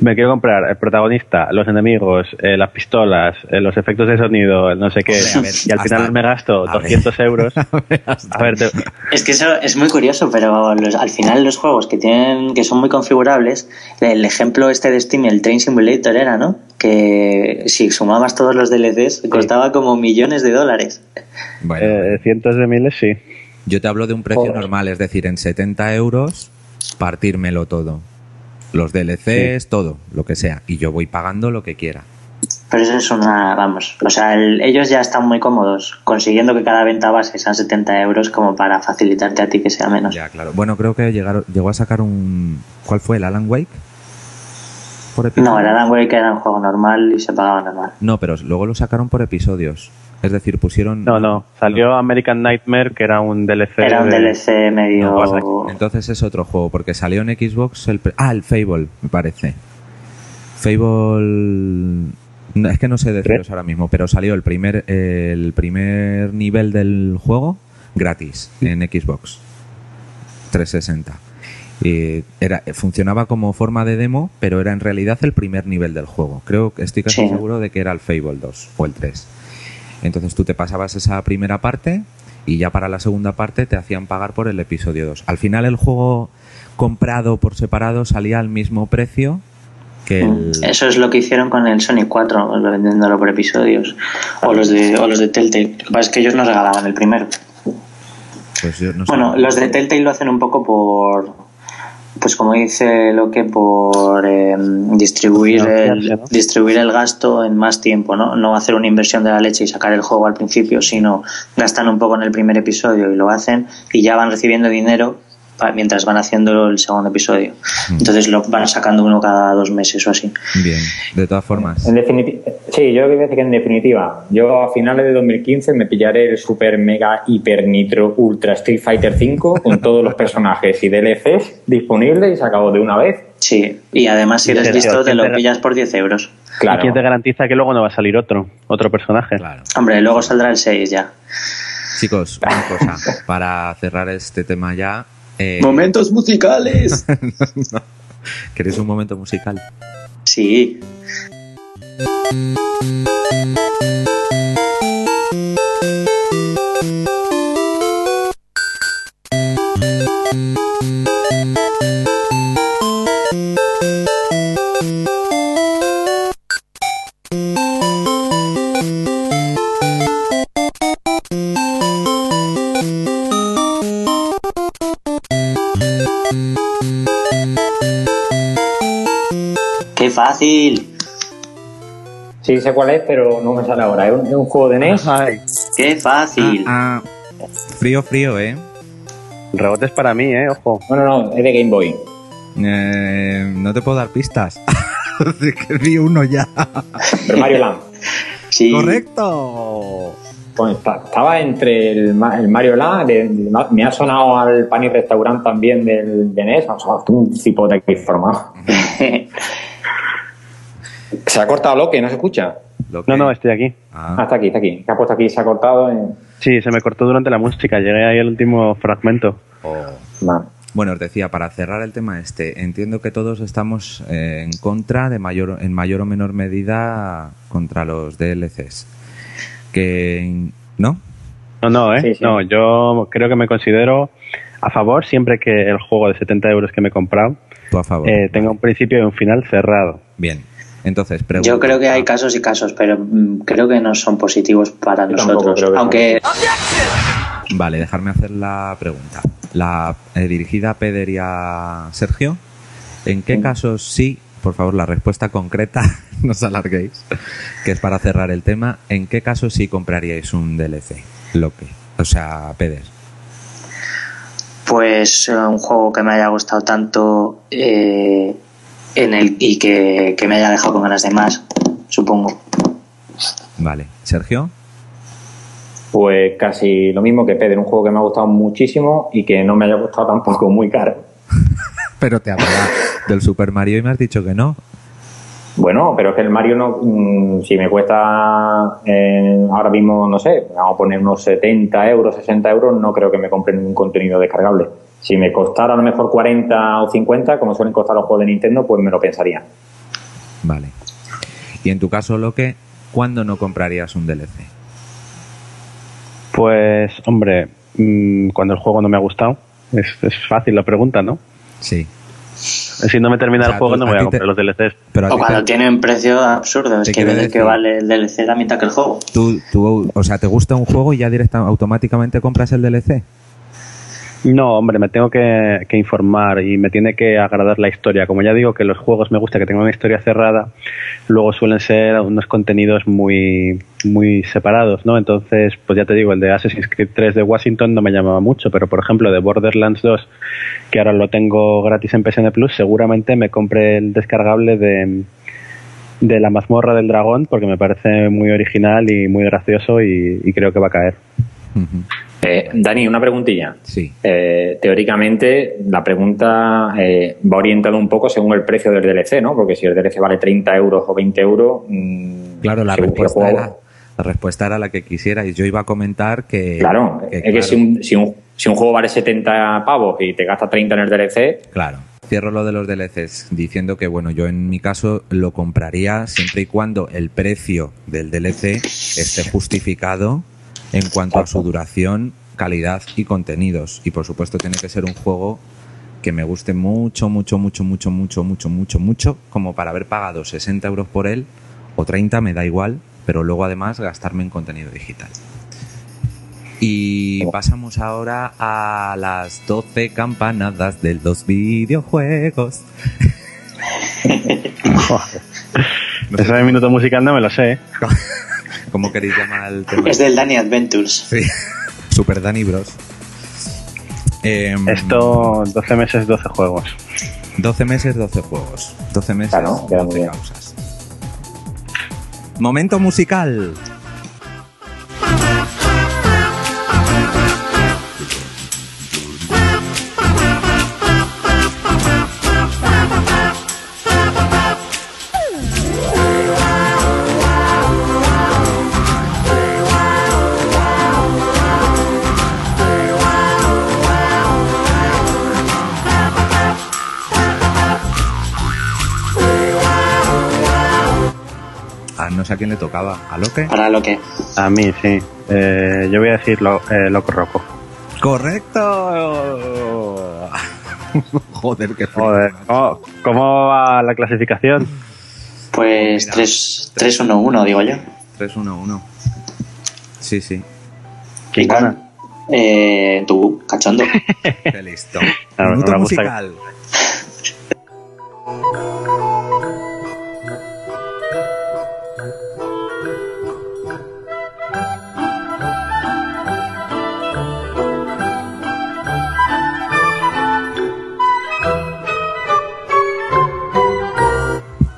me quiero comprar el protagonista, los enemigos, eh, las pistolas, eh, los efectos de sonido, el no sé qué, Hombre, a ver, y al hasta- final me gasto a ver. 200 euros. (laughs) A ver, te- Es que eso es muy curioso, pero los- al final los juegos que tienen que son muy configurables, el ejemplo este de Steam, el Train Simulator era, ¿no? Que si sumabas todos los DLCs costaba como millones de dólares. Bueno, eh, cientos de miles, sí. yo te hablo de un precio Joder. normal, es decir, en 70 euros, partírmelo todo. Los DLCs, todo, lo que sea. Y yo voy pagando lo que quiera. Pero eso es una, vamos, o sea, el- ellos ya están muy cómodos consiguiendo que cada venta base sean 70 euros como para facilitarte a ti que sea menos. Ya, claro. Bueno, creo que llegaron, llegó a sacar un... ¿Cuál fue? ¿El Alan Wake? No, el Alan Wake era un juego normal y se pagaba normal. No, pero luego lo sacaron por episodios. Es decir, pusieron... No, no, salió American Nightmare, que era un DLC. Era un de- DLC medio... No, Entonces es otro juego, porque salió en Xbox el... Ah, el Fable, me parece. Fable... no, es que no sé deciros ahora mismo, pero salió el primer, el primer nivel del juego gratis en Xbox 360. Y era, funcionaba como forma de demo, pero era en realidad el primer nivel del juego. Creo que estoy casi Sí. seguro de que era el Fable 2 o el 3. Entonces tú te pasabas esa primera parte y ya para la segunda parte te hacían pagar por el episodio 2. Al final el juego comprado por separado salía al mismo precio que el... Eso es lo que hicieron con el Sonic 4, lo- vendiéndolo por episodios. O los de, o los de Telltale. Lo que pasa es que ellos nos regalaban el primero. Pues yo no sé. Bueno, los de Telltale lo hacen un poco por. Pues como dice lo que por eh, distribuir, el, distribuir el gasto en más tiempo, ¿no? No hacer una inversión de la leche y sacar el juego al principio, sino gastan un poco en el primer episodio y lo hacen y ya van recibiendo dinero mientras van haciendo el segundo episodio. Mm. Entonces lo van sacando uno cada dos meses o así. Bien, de todas formas. En definitiva, sí, yo decir que en definitiva, yo a finales de 2015 me pillaré el Super Mega Hiper Nitro Ultra Street Fighter 5 con todos los personajes y DLCs disponibles y se acabó de una vez. Sí, y además si eres listo te ¿quién lo pillas por 10 euros. ¿Y Claro. quién te garantiza que luego no va a salir otro, otro personaje? Claro. Hombre, luego saldrá el 6 ya. Chicos, una cosa, para cerrar este tema ya. Eh, Momentos musicales. (laughs) ¿Queréis un momento musical? Sí. Fácil! Sí, sé cuál es, pero no me sale ahora. Es un, es un juego de NES. Ay, ¡Qué fácil! Ah, ah, frío, frío, ¿eh? rebotes para mí, eh, ojo. No, no, no, es de Game Boy. Eh, no te puedo dar pistas. (laughs) Es que vi uno ya. Pero Mario Land. (laughs) Sí. ¡Correcto! Pues está- estaba entre el, Ma- el Mario Land, de- de- me ha sonado al pan y restaurante también del de NES, o sea, un cipote aquí formado. (laughs) Se ha cortado lo que no se escucha. No, no, estoy aquí. Ah, Ah, está aquí, está aquí. Que ha puesto aquí, se ha cortado. en- Sí, se me cortó durante la música. Llegué ahí al último fragmento. oh. Bueno, os decía, para cerrar el tema este, entiendo que todos estamos eh, en contra, de mayor, en mayor o menor medida, contra los DLCs. Que, ¿no? No, no, eh. Sí, sí. No, yo creo que me considero a favor siempre que el juego de 70 euros que me he comprado Tú a favor. eh, tenga un principio y un final cerrado. Bien. Entonces, pregunta. Yo creo que hay casos y casos, pero mm, creo que no son positivos para nosotros. Aunque Vale, dejarme hacer la pregunta. La eh, dirigida a Peder y a Sergio. ¿En qué casos sí, por favor, la respuesta concreta, (laughs) no os alarguéis, que es para cerrar el tema, ¿en qué casos sí compraríais un DLC? Lo que, o sea, Peder. pues eh, un juego que me haya gustado tanto eh, en el y que, que me haya dejado con ganas de más, supongo. Vale, Sergio. Pues casi lo mismo que Pedro, un juego que me ha gustado muchísimo y que no me haya costado tampoco muy caro. (laughs) Pero te hablaba del Super Mario y me has dicho que no. Bueno, pero es que el Mario no, mm, si me cuesta eh, ahora mismo, no sé, vamos a poner unos 70 euros, 60 euros, no creo que me compre ningún contenido descargable. Si me costara a lo mejor 40 o 50, como suelen costar los juegos de Nintendo, pues me lo pensaría. Vale. Y en tu caso, lo que, ¿cuándo no comprarías un DLC? Pues, hombre, mm, cuando el juego no me ha gustado, es, es fácil la pregunta, ¿no? Sí. Si no me termina O sea, el juego, tú- no voy a te- comprar los DLCs. Pero O te- cuando tiene un precio absurdo, es Te que, quiero que vale el DLC la mitad que el juego. tú, tú, o sea, ¿te gusta un juego y ya directa, automáticamente compras el DLC? No, hombre, me tengo que, que informar y me tiene que agradar la historia. Como ya digo que los juegos me gusta que tengan una historia cerrada, luego suelen ser unos contenidos muy, muy separados, ¿no? Entonces, pues ya te digo, el de Assassin's Creed 3 de Washington no me llamaba mucho, pero por ejemplo de Borderlands 2, que ahora lo tengo gratis en PSN Plus, seguramente me compre el descargable de, de la mazmorra del dragón porque me parece muy original y muy gracioso y, y creo que va a caer. Eh, Dani, una preguntilla. Sí. Eh, teóricamente, la pregunta eh, va orientada un poco según el precio del DLC, ¿no? Porque si el DLC vale 30 euros o 20 euros. mm, Claro, la respuesta, juego- era, la respuesta era la que quisiera y yo iba a comentar que... Claro, que, es que si un, si, un, si un juego vale 70 pavos y te gasta 30 en el DLC, Claro. Cierro lo de los DLCs diciendo que, bueno, yo en mi caso lo compraría siempre y cuando el precio del DLC esté justificado en cuanto a su duración, calidad y contenidos. Y por supuesto tiene que ser un juego que me guste mucho, mucho, mucho, mucho, mucho, mucho, mucho, mucho, como para haber pagado 60 euros por él o 30, me da igual, pero luego además gastarme en contenido digital. Y pasamos ahora a las 12 campanadas de los videojuegos. (laughs) (laughs) Ese de minuto musical no me lo sé, (laughs) ¿eh? ¿Cómo queréis llamar al tema? Es del Danny Adventures. Sí. (laughs) Super Danny Bros. Em, Esto, 12 meses, 12 juegos. 12 meses, 12 juegos. 12 meses, Claro, queda muy 12 bien. causas. Momento musical. A quién le tocaba. ¿A Loque? Para lo que. A mí, sí. Eh, yo voy a decir lo, eh, Loco Roco. ¡Correcto! (laughs) Joder, qué frío. Joder, ¿cómo, cómo va la clasificación? Pues Mira. 3 3-1-1, digo yo. 3-1-1. Sí, sí. ¿Quién gana? Eh, tú, cachondo. (laughs) Qué listo. Minuto musical.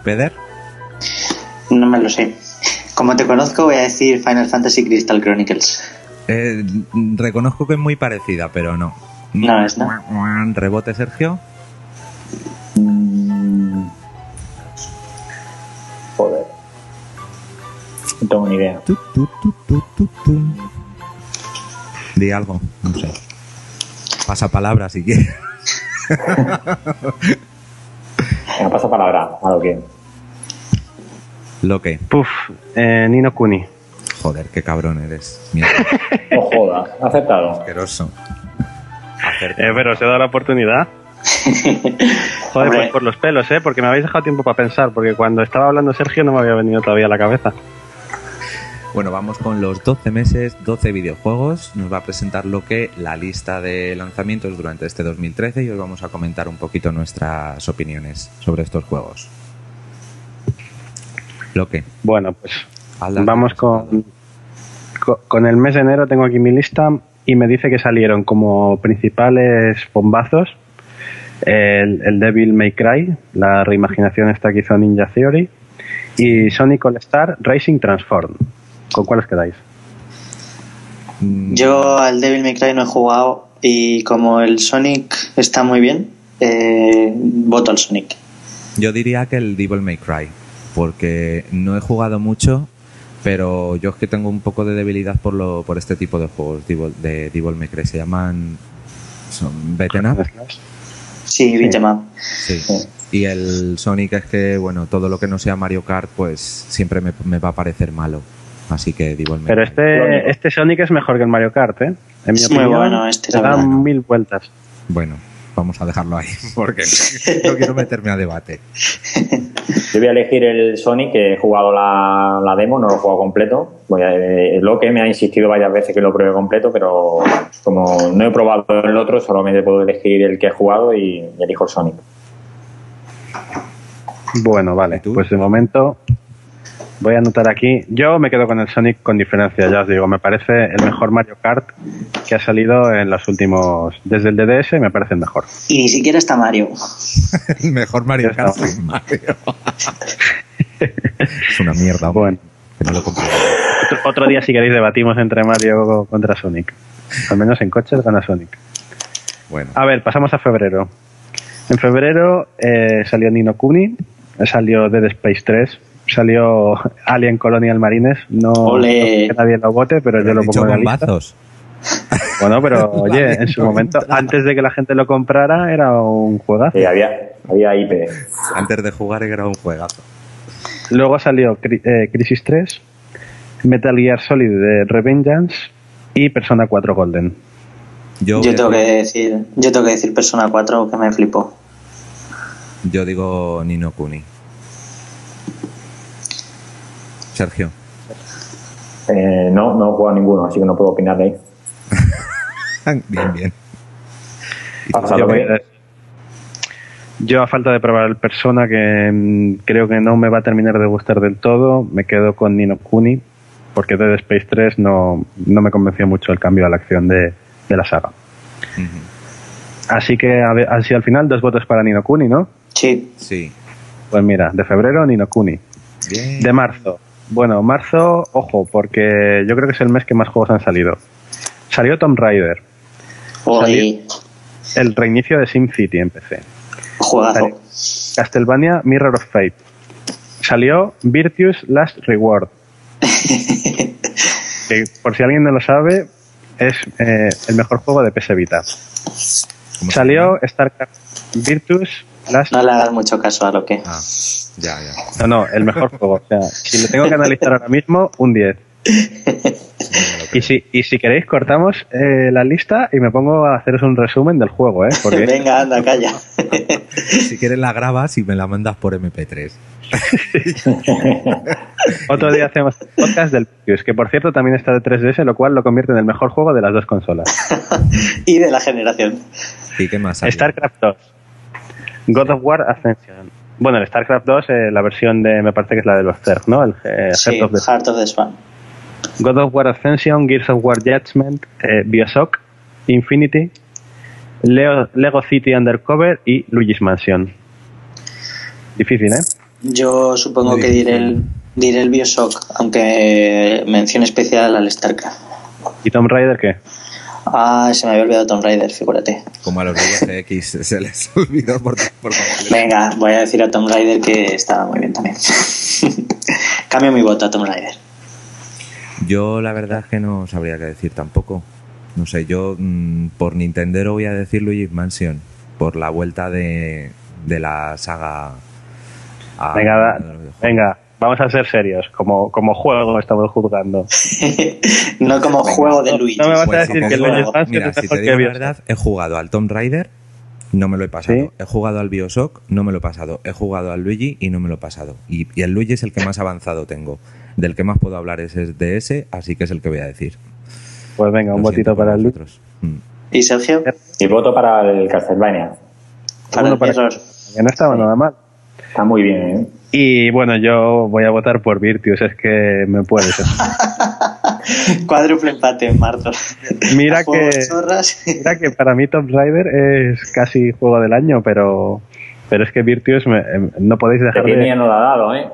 ¿Peder? No me lo sé. Como te conozco, voy a decir Final Fantasy Crystal Chronicles. Eh, reconozco que es muy parecida, pero no. No es, ¿no? Rebote, Sergio. Mm. Joder. No tengo ni idea. Tu, tu, tu, tu, tu, tu. Di algo, no sé. Pasa palabra si quieres. (laughs) Venga, pasa palabra a lo que. Lo que. Puf, eh, Nino Kuni. Joder, qué cabrón eres. Mierda, (laughs) No jodas, aceptado. asqueroso. Eh, pero os he dado la oportunidad. (laughs) Joder, pues por los pelos, ¿eh? Porque me habéis dejado tiempo para pensar, porque cuando estaba hablando Sergio no me había venido todavía a la cabeza. Bueno, vamos con los 12 meses, 12 videojuegos. Nos va a presentar lo que la lista de lanzamientos durante este 2013 y os vamos a comentar un poquito nuestras opiniones sobre estos juegos. Lo que. Bueno, pues vamos con, co- con el mes de enero. Tengo aquí mi lista y me dice que salieron como principales bombazos el, el Devil May Cry, la reimaginación esta que hizo Ninja Theory, y Sonic All Star Racing Transform. ¿Con cuál os quedáis? Mm, Yo al Devil May Cry no he jugado y como el Sonic está muy bien, eh, voto al Sonic. Yo diría que el Devil May Cry, porque no he jugado mucho, pero yo es que tengo un poco de debilidad por lo por este tipo de juegos Devil- de Devil May Cry. Se llaman son beaten up, Sí, beat'em up. sí. Y el Sonic es que, bueno, todo lo que no sea Mario Kart, pues siempre me, me va a parecer malo. Así que Devil May Pero Cry. este, este Sonic es mejor que el Mario Kart, ¿eh? En mi opinión, bueno este, la le da verdad. mil vueltas. Bueno, vamos a dejarlo ahí, (laughs) porque (laughs) no quiero meterme a debate. (laughs) Yo voy a elegir el Sonic, que he jugado la, la demo, no lo he jugado completo. Voy a, eh, lo que me ha insistido varias veces que lo pruebe completo, pero como no he probado el otro, solamente puedo elegir el que he jugado y, y elijo el Sonic. Bueno, vale. Pues de momento voy a anotar aquí. Yo me quedo con el Sonic con diferencia, ya os digo. Me parece el mejor Mario Kart que ha salido en los últimos. Desde el DDS me parece el mejor. Y ni siquiera está Mario. (laughs) El mejor Mario Ya Kart sin Mario. (laughs) es una mierda, Bueno, que no lo otro, otro día si queréis debatimos entre Mario contra Sonic. Al menos en coches gana Sonic. Bueno, A ver, pasamos a febrero. En febrero eh, salió Nino Kuni, salió Dead Space 3, salió Alien Colonial Marines. No, que nadie lo vote, pero yo pero lo has dicho pongo en la lista. (laughs) Bueno, pero (laughs) oye, Vale, en su no momento, entra. (laughs) antes de que la gente lo comprara, era un juegazo. Sí, había, había IP. Antes de jugar era un juegazo. Luego salió Cri- eh, Crisis 3, Metal Gear Solid de Revengeance y Persona 4 Golden. Yo, Yo voy a tengo que decir- decir, yo tengo que decir Persona 4 que me flipó. yo digo Nino Kuni. Sergio. Eh, no, no he jugado ninguno, así que no puedo opinar de ahí. (laughs) Bien, bien. ¿Y (laughs) tú, Pasa Yo, que- a falta de probar el Persona, que mm, creo que no me va a terminar de gustar del todo, me quedo con Nino Kuni, porque Dead Space 3 no, no me convenció mucho el cambio a la acción de, de la saga. Así que, a ver, así al final, dos votos para Nino Kuni, ¿no? Sí, Sí. Pues mira, de febrero, Nino Kuni. Bien. De marzo. Bueno, marzo, ojo, porque yo creo que es el mes que más juegos han salido. Salió Tomb Raider, hoy el reinicio de SimCity en PC. juegazo. Salió Castlevania Mirror of Fate. Salió Virtuous Last Reward. (laughs) que por si alguien no lo sabe, es eh, el mejor juego de PS Vita. ¿Cómo se Salió? StarCraft Virtus Last- No le hagas mucho caso a lo que. Ah, ya, ya. No, no, el mejor juego. O sea, si lo tengo que analizar ahora mismo, un 10. (laughs) Y si, y si queréis, cortamos eh, la lista y me pongo a haceros un resumen del juego, ¿eh? Porque (laughs) Venga, anda, calla. Si quieres la grabas y me la mandas por MP3. (laughs) otro día hacemos podcast del Virtuous, que por cierto también está de 3DS, lo cual lo convierte en el mejor juego de las dos consolas. y de la generación. ¿Y qué más? hay? StarCraft 2. God of War Ascension. Bueno, el StarCraft 2, eh, la versión de, me parece que es la de los Zerg, ¿no? El eh, Sí, Heart of the Heart of the Swan. God of War Ascension, Gears of War Judgment, eh, Bioshock, Infinity, Leo- Lego City Undercover y Luigi's Mansion. Difícil, ¿eh? Yo supongo que diré el, diré el Bioshock, aunque mención especial al StarCraft. ¿Y Tomb Raider qué? Ah, se me había olvidado Tomb Raider, figúrate. Como a los de GX (laughs) se les olvidó por, por. Venga, voy a decir a Tomb Raider que estaba muy bien también. (laughs) Cambio mi voto a Tomb Raider. Yo la verdad es que no sabría qué decir tampoco. No sé, yo mm, por Nintendo voy a decir Luigi's Mansion. Por la vuelta de, de la saga. a- Venga, a venga, vamos a ser serios. Como, como juego estamos juzgando. (laughs) no como juego de Luigi. no me vas a Pues, decir si que te el Mansion Mira, es si mejor te que digo la Bioshock. verdad, he jugado al Tomb Raider, no me lo he pasado. ¿Sí? He jugado al Bioshock, no me lo he pasado. He jugado al Luigi y no me lo he pasado. Y, y el Luigi es el que más avanzado tengo. Del que más puedo hablar es, de ese, así que es el que voy a decir. Pues venga, un Lo por para el Luigi. Mm. ¿Y Sergio? Y voto para el Castlevania. Para para-. Que no estaba nada mal. Está muy bien, ¿eh? Y bueno, yo voy a votar por Virtuous, es que me puedes. (laughs) Cuádruple empate, Marto. Mira que-. (laughs) Mira que para mí Tomb Raider es casi juego del año, pero pero es que Virtuous me- em, no podéis dejar de no lo ha dado, ¿eh?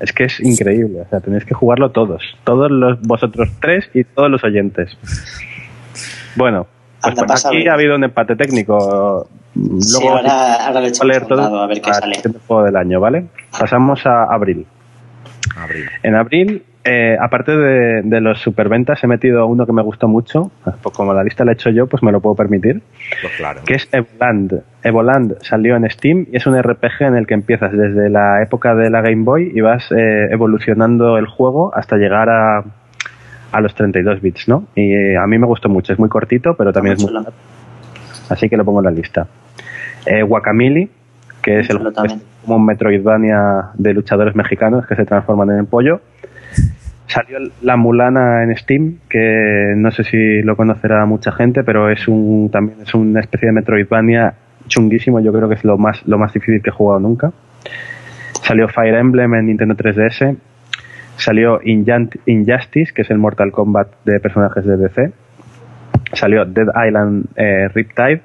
Es que es increíble, o sea, tenéis que jugarlo todos, todos los vosotros tres y todos los oyentes. Bueno, pues Anda, aquí ha habido un empate técnico. Luego sí, ahora, ahora le leer un todo a ver qué al sale. siguiente juego del año, ¿vale? Pasamos a abril. Abril. En abril, eh, aparte de, de los superventas, he metido uno que me gustó mucho. Pues como la lista la he hecho yo, pues me lo puedo permitir. Pues claro. Que es Evoland. Evoland salió en Steam y es un RPG en el que empiezas desde la época de la Game Boy y vas eh, evolucionando el juego hasta llegar a, a los 32 bits, ¿no? Y eh, a mí me gustó mucho. Es muy cortito, pero también es muy chulo. Así que lo pongo en la lista. Eh, Guacamole, que es el es como un Metroidvania de luchadores mexicanos que se transforman en pollo. Salió la Mulana en Steam, que no sé si lo conocerá mucha gente, pero es un también es una especie de Metroidvania chunguísimo. Yo creo que es lo más lo más difícil que he jugado nunca. Salió Fire Emblem en Nintendo 3DS. Salió Injustice, que es el Mortal Kombat de personajes de DC. Salió Dead Island eh, Riptide.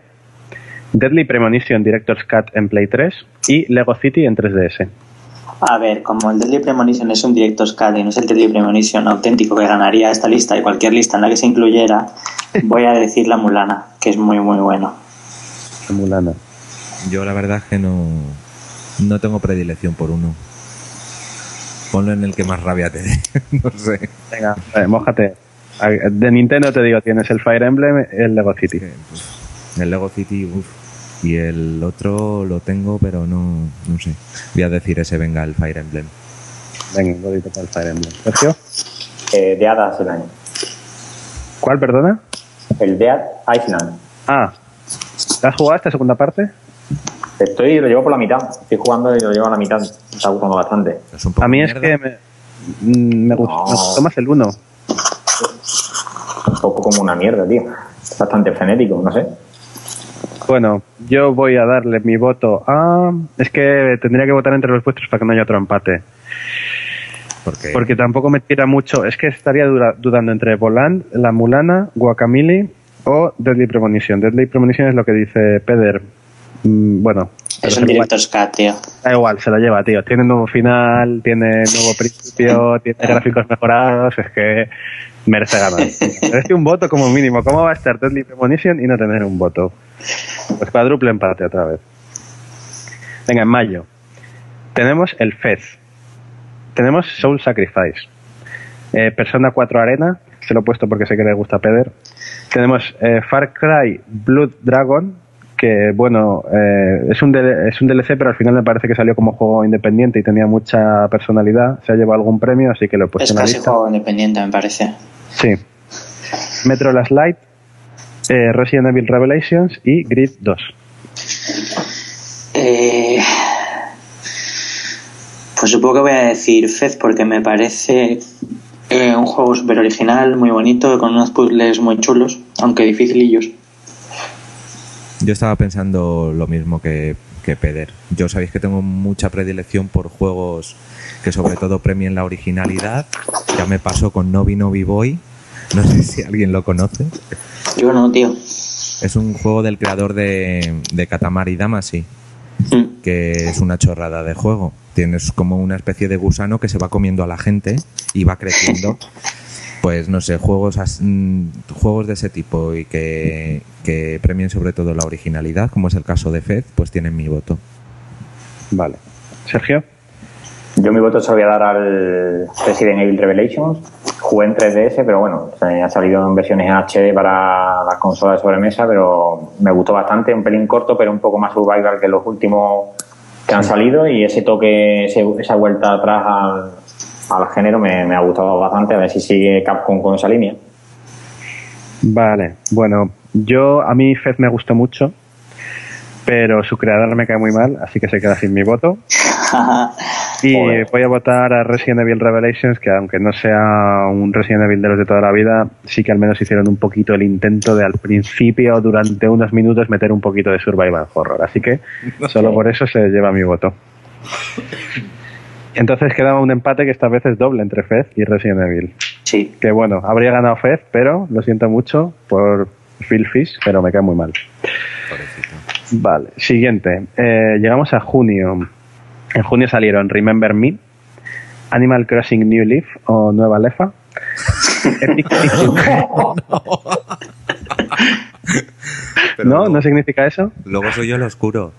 Deadly Premonition Director's Cut en Play 3 y Lego City en 3DS. A ver, como el Deadly Premonition es un Director's Cut y no es el Deadly Premonition auténtico que ganaría esta lista y cualquier lista en la que se incluyera, (laughs) voy a decir la Mulana, que es muy, muy bueno. La Mulana. Yo la verdad es que no, no tengo predilección por uno. Ponlo en el que más rabia te dé. (laughs) no sé. Venga, eh, mójate. De Nintendo te digo, tienes el Fire Emblem, el Lego City. Pues, el Lego City, uff. Y el otro lo tengo, pero no, no sé. Voy a decir ese, venga, el Fire Emblem. Venga, un bolito para el Fire Emblem. Sergio, Eh, Dead Island. ¿cuál, perdona? El Dead Island. Ah, ¿te has jugado esta segunda parte? Estoy, lo llevo por la mitad. Estoy jugando y lo llevo a la mitad. Me está gustando bastante. Es un poco A mí es mierda. que me, mm, me, gustó, No. me gustó más el 1. Un poco como una mierda, tío. Es bastante frenético, no sé. Bueno, yo voy a darle mi voto a... Es que tendría que votar entre los vuestros para que no haya otro empate. Porque, Porque tampoco me tira mucho. Es que estaría dura- dudando entre Voland, La Mulana, Guacamole o Deadly Premonition. Deadly Premonition es lo que dice Peder. Mm, bueno, Es un Director's Cut, tío. da igual, se lo lleva, tío. Tiene nuevo final, tiene nuevo (laughs) principio, tiene gráficos mejorados. Es que merece ganar. Merece un voto como mínimo. ¿Cómo va a estar Deadly Premonition y no tener un voto? Pues cuádruple empate otra vez. Venga, en mayo. Tenemos el Fez. Tenemos Soul Sacrifice. Eh, Persona 4 Arena. Se lo he puesto porque sé que le gusta a Peder. Tenemos eh, Far Cry Blood Dragon. Que bueno, eh, es, un DL es un DLC, pero al final me parece que salió como juego independiente y tenía mucha personalidad. Se ha llevado algún premio, así que lo he puesto Es en la casi lista. juego independiente, me parece. Sí. Metro Last Light, eh, Resident Evil Revelations y Grid 2. Eh, pues supongo que voy a decir Fez porque me parece eh, un juego súper original, muy bonito, con unos puzzles muy chulos, aunque dificilillos. Yo estaba pensando lo mismo que, que Peder. Yo sabéis que tengo mucha predilección por juegos que sobre todo premien la originalidad. Ya me pasó con Novi Novi Boy. No sé si alguien lo conoce. Yo no, tío. Es un juego del creador de, de Katamari Damacy, Mm. que es una chorrada de juego. Tienes como una especie de gusano que se va comiendo a la gente y va creciendo. Pues no sé, juegos, as- mm, juegos de ese tipo y que, que premien sobre todo la originalidad, como es el caso de Fez, pues tienen mi voto. Vale. Sergio. Yo mi voto se lo voy a dar al Resident Evil Revelations. Jugué en 3DS, pero bueno, se- ha salido en versiones HD para las consolas de sobremesa, pero me gustó bastante. Un pelín corto, pero un poco más survival que los últimos que han salido. Y ese toque, ese- esa vuelta atrás al, al género me, me ha gustado bastante. A ver si sigue Capcom con esa línea. Vale. Bueno, yo a mí Fez me gustó mucho, pero su creador me cae muy mal, así que se queda sin mi voto. (laughs) Y Joder. voy a votar a Resident Evil Revelations, que aunque no sea un Resident Evil de los de toda la vida, sí que al menos hicieron un poquito el intento de al principio, durante unos minutos, meter un poquito de survival horror. Así que (laughs) solo por eso se lleva mi voto. (laughs) Entonces quedaba un empate que esta vez es doble entre Fez y Resident Evil. Sí. Que bueno, habría ganado Fez, pero lo siento mucho por Phil Fish, pero me cae muy mal. Vale, siguiente. Eh, llegamos a junio. En junio salieron Remember Me, Animal Crossing New Leaf o Nueva Lefa. (laughs) Epic (laughs) (laughs) Pero ¿No? luego- ¿No significa eso? Luego soy yo el oscuro.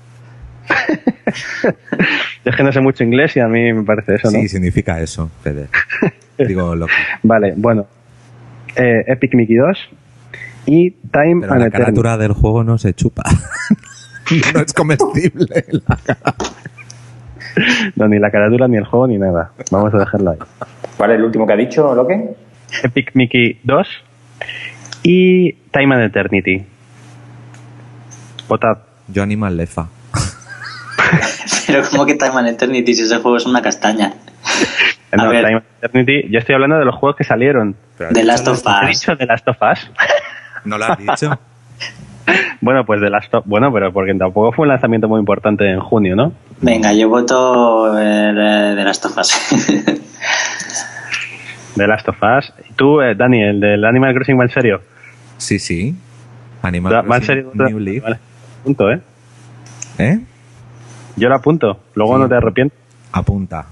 (laughs) Es que no sé mucho inglés y a mí me parece eso, ¿no? Sí, significa eso, Fede. (laughs) Digo, lo que- Vale, bueno. Eh, Epic Mickey 2 y Time Pero and la Eternity. carátula del juego no se chupa. (laughs) no es comestible. No, ni la carátula, ni el juego, ni nada. Vamos a dejarlo ahí. ¿Cuál es el último que ha dicho, Loque? Epic Mickey 2 y Time and Eternity. Votad. Yo Animal Lefa. (laughs) Pero como que Time and Eternity si ese juego es una castaña. No, A ver. Time and Eternity. Yo estoy hablando de los juegos que salieron. The dicho Last of ¿He Us. dicho The Last of Us? (laughs) ¿No lo has dicho? (laughs) bueno, pues The Last of Bueno, pero porque tampoco fue un lanzamiento muy importante en junio, ¿no? Venga, yo voto eh, de las tofas. The Last of Us. ¿Y tú, eh, Dani, el del Animal Crossing va en serio? Sí, sí. Animal Va en Crossing serio. New Leaf. Vale. Punto, ¿eh? ¿Eh? Yo lo apunto. Luego Sí. no te arrepientes. Apunta.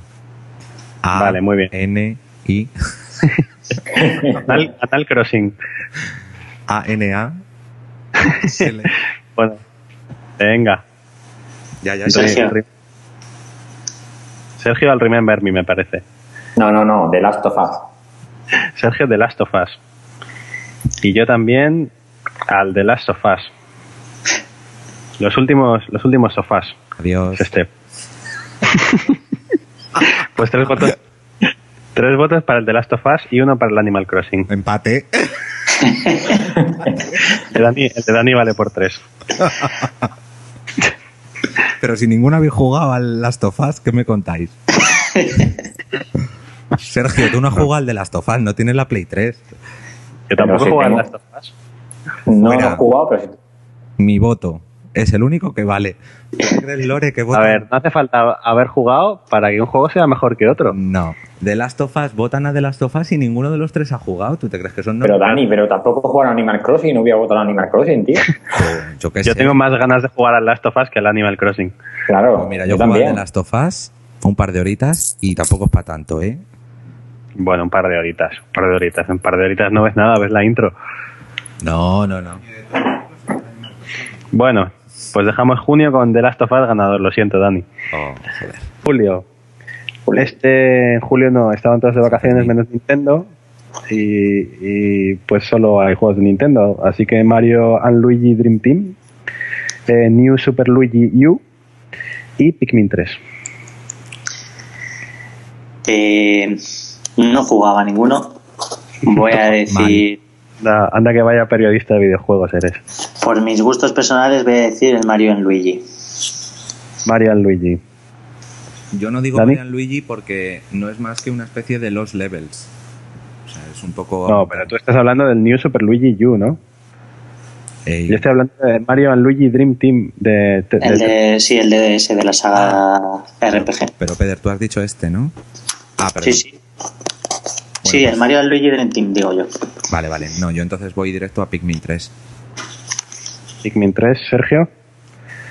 A Vale, muy bien. N I (laughs) Animal Crossing. A N A L. (laughs) Bueno. Venga. Ya, ya, ya. Sergio. Sergio al Remember Me, me parece. No, no, no, The Last of Us. Sergio de Last of Us. Y yo también al de Last of Us. Los últimos, los últimos sofás. Adiós. Es este. pues tres votos. Tres votos para el de Last of Us y uno para el Animal Crossing. Empate. El de Dani, el de Dani vale por tres. Pero si ninguno habéis jugado al Last of Us, ¿qué me contáis? Sergio, tú no has jugado al de Last of Us, no tienes la Play 3. Yo tampoco he jugado al. Last of Us. No Fuera. lo he jugado, pero sí. Mi voto es el único que vale. ¿Tú crees, Lore, que A votan? ver, no hace falta haber jugado para que un juego sea mejor que otro. No. The Last of Us, votan a The Last of Us y ninguno de los tres ha jugado. ¿Tú te crees que son Pero? Dani, pero tampoco jugar a Animal Crossing y no voy a votar a Animal Crossing, tío. (laughs) Pues, yo qué Yo sé. tengo más ganas de jugar al Last of Us que al Animal Crossing. Claro, Pues mira, yo, yo jugué a. The Last of Us un par de horitas y tampoco es para tanto, ¿eh? Bueno, un par de horitas, un par de horitas. Un par de horitas no ves nada, ves la intro. No, no, no. Bueno, pues dejamos junio con The Last of Us ganador, lo siento, Dani. Oh, joder. Julio. Este en julio no, estaban todos de vacaciones menos Nintendo. Y, y, pues solo hay juegos de Nintendo. Así que Mario and Luigi Dream Team, eh, New Super Luigi U y Pikmin 3. Eh, no jugaba ninguno. Voy a (laughs) decir, Anda, anda que vaya periodista de videojuegos eres. por mis gustos personales, voy a decir el Mario en Luigi. Marian Luigi. Yo no digo Dani. Marian Luigi porque no es más que una especie de los levels. O sea, es un poco. No, pero tú estás hablando del New Super Luigi U, ¿no? Ey, Yo estoy hablando de Mario and Luigi Dream Team de, de- El de- de, sí, el de ese de la saga RPG. Pero Peder, tú has dicho este, ¿no? Ah, pero. Sí, sí. Sí, pues- el Mario and Luigi Dream Team, digo yo. Vale, vale. No, yo entonces voy directo a Pikmin 3. Pikmin 3, Sergio.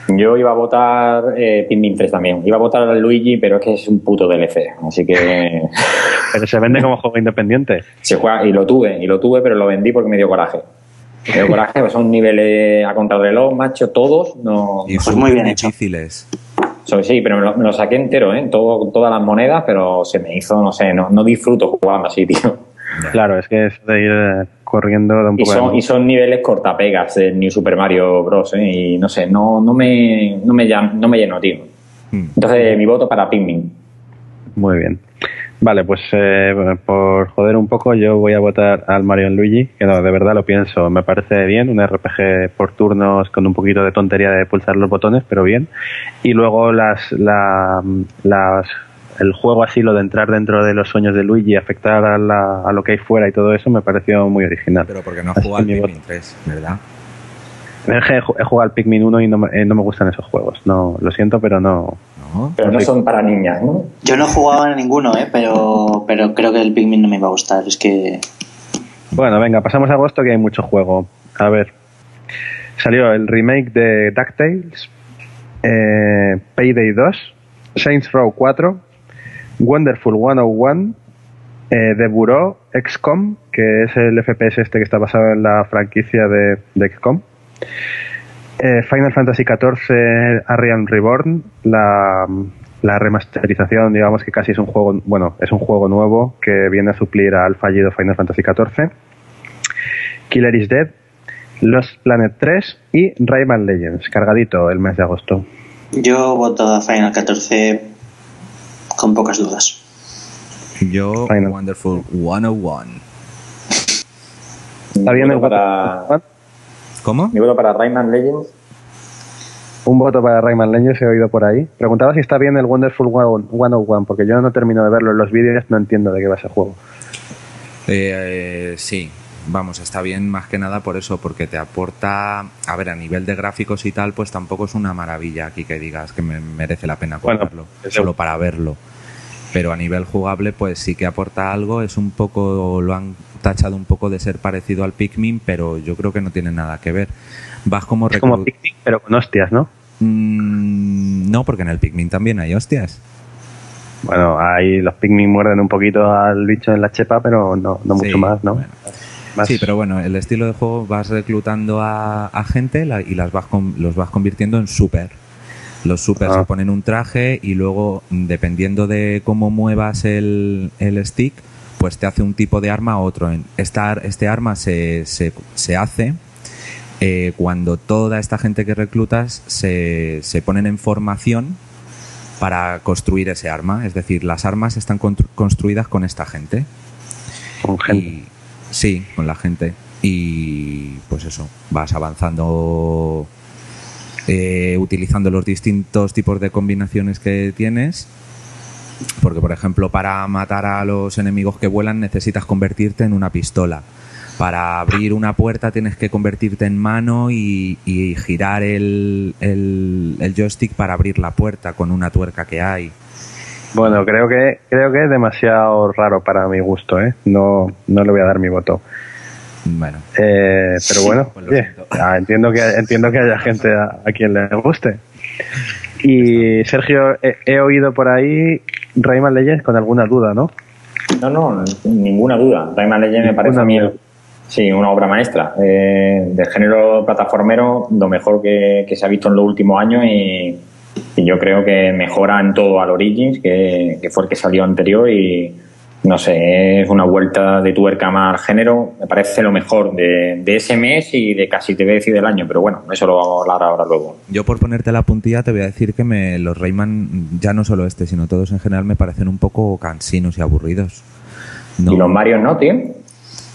Yo iba a votar eh, Pikmin 3 también. Iba a votar a Luigi, pero es que es un puto DLC. Así que (laughs) Pero se vende como juego independiente. se juega. Y lo tuve, y lo tuve, pero lo vendí porque me dio coraje. Me dio coraje, pues son niveles a contrarreloj, macho, todos. No, Y Pues muy bien súper hecho. So, sí, pero me lo, me lo saqué entero, ¿eh? Todo, todas las monedas, pero se me hizo, no sé, no, no disfruto jugando así, (laughs) tío. Claro, es que es de ir eh, corriendo de un Y poco de- y son niveles cortapegas del New Super Mario Bros. ¿eh? Y no sé, no, no, me, no, me, no me lleno, tío. Hmm. Entonces, mi voto para Pikmin. Muy bien. Vale, pues eh, por joder un poco, yo voy a votar al Mario Luigi, que no, de verdad lo pienso, me parece bien, un RPG por turnos con un poquito de tontería de pulsar los botones, pero bien. Y luego las, la, las, el juego así, lo de entrar dentro de los sueños de Luigi, afectar a, la- a lo que hay fuera y todo eso, me pareció muy original. Pero porque no has jugado al Pikmin 3, ¿verdad? He jugado al Pikmin 1 y no me, eh, no me gustan esos juegos. No, lo siento, pero no. No. Pero no son para niñas, ¿no? Yo no jugaba a ninguno, ¿eh? pero, pero creo que el Pikmin no me iba a gustar. Es que Bueno, venga, pasamos a agosto que hay mucho juego. A ver. Salió el remake de DuckTales, eh, Payday 2, Saints Row 4, Wonderful 101, eh, The Bureau, XCOM, que es el FPS este que está basado en la franquicia de, de XCOM. Eh, Final Fantasy XIV Arian Reborn, la, la remasterización, digamos que casi es un juego, bueno, es un juego nuevo que viene a suplir al fallido Final Fantasy XIV. Killer is Dead, Lost Planet 3 y Rayman Legends, cargadito el mes de agosto. yo voto a Final 14 con pocas dudas. Yo, Final. Wonderful 101. Está bien el para, ¿Cómo? mi voto para Rayman Legends. Un voto para Rayman Legends he oído por ahí. Preguntaba si está bien el Wonderful 101, porque yo no termino de verlo en los vídeos, no entiendo de qué va ese juego. Eh, eh, sí, vamos, está bien más que nada por eso, porque te aporta, a ver, a nivel de gráficos y tal, pues tampoco es una maravilla aquí que digas que me merece la pena Bueno, comprarlo, solo para verlo. Pero a nivel jugable, pues sí que aporta algo, es un poco, lo han tachado un poco de ser parecido al Pikmin, pero yo creo que no tiene nada que ver. Vas como Es como Pikmin, pero con hostias, ¿no? Mm, no, porque en el Pikmin también hay hostias. Bueno, ahí los Pikmin muerden un poquito al bicho en la chepa, pero no, no mucho más, ¿no? bueno. Más- Sí, pero bueno, el estilo de juego vas reclutando a, a gente la- y las vas con- los vas convirtiendo en super. Los super Ah. se ponen un traje y luego, dependiendo de cómo muevas el, el stick, pues te hace un tipo de arma u otro. Esta, este arma se, se, se hace eh, cuando toda esta gente que reclutas se, se ponen en formación para construir ese arma. Es decir, las armas están constru- construidas con esta gente. con gente. Y, sí, con la gente. Y pues eso, vas avanzando eh, utilizando los distintos tipos de combinaciones que tienes. Porque, por ejemplo, para matar a los enemigos que vuelan necesitas convertirte en una pistola. Para abrir una puerta tienes que convertirte en mano y, y girar el, el- el joystick para abrir la puerta con una tuerca que hay. Bueno, creo que creo que es demasiado raro para mi gusto, ¿eh? No, no le voy a dar mi voto. Bueno, Eh, pero bueno, Pues ah, entiendo que entiendo que haya gente a, a quien le guste. Y Sergio, he, he oído por ahí Rayman Legends con alguna duda, ¿no? No, no, ninguna duda. Rayman Legends me parece a mí, sí, una obra maestra. Eh, del género plataformero, lo mejor que, que se ha visto en los últimos años y, y yo creo que mejora en todo al Origins, que, que fue el que salió anterior y, no sé, es una vuelta de tuerca más al género. Me parece lo mejor de, de ese mes y de casi te voy a decir del año, pero bueno, eso lo vamos a hablar ahora luego. Yo por ponerte la puntilla te voy a decir que me, los Rayman, ya no solo este, sino todos en general, me parecen un poco cansinos y aburridos. ¿Y los Mario no, tío?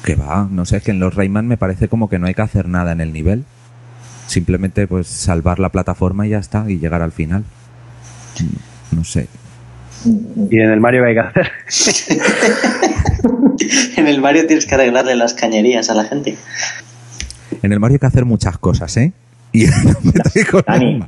Que va, no sé, es que en los Rayman me parece como que no hay que hacer nada en el nivel. Simplemente pues salvar la plataforma y ya está, y llegar al final. No sé, ¿Y en el Mario qué hay que hacer? (laughs) en el Mario tienes que arreglarle las cañerías a la gente. En el Mario hay que hacer muchas cosas, ¿eh? Y (laughs) Dani,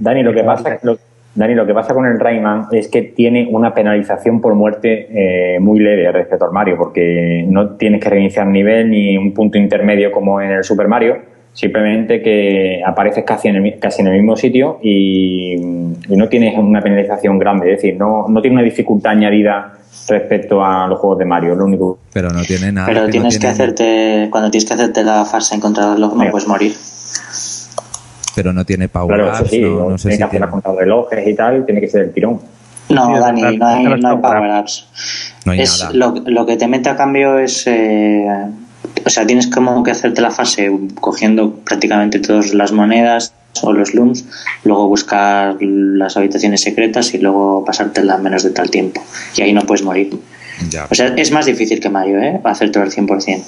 Dani, lo que pasa lo, Dani, lo que pasa con el Rayman es que tiene una penalización por muerte eh, muy leve respecto al Mario, porque no tienes que reiniciar nivel ni un punto intermedio como en el Super Mario simplemente que apareces casi en el, casi en el mismo sitio y, no tienes una penalización grande, es decir, no, no tiene una dificultad añadida respecto a los juegos de Mario, lo único. Pero no tiene nada. Pero tienes que hacerte, cuando tienes que hacerte la fase en contra no puedes morir. Pero no tiene power claro, ups, sí, no, no sé tiene si que hacer tiene... relojes y tal, tiene que ser el tirón. No, Dani, no hay, no hay power. No hay es, nada. Lo, lo, que te mete a cambio es eh, o sea, tienes como que hacerte la fase cogiendo prácticamente todas las monedas o los looms, luego buscar las habitaciones secretas y luego pasártela en menos de tal tiempo. Y ahí no puedes morir. O sea, es más difícil que Mario, ¿eh? Hacer todo el 100%.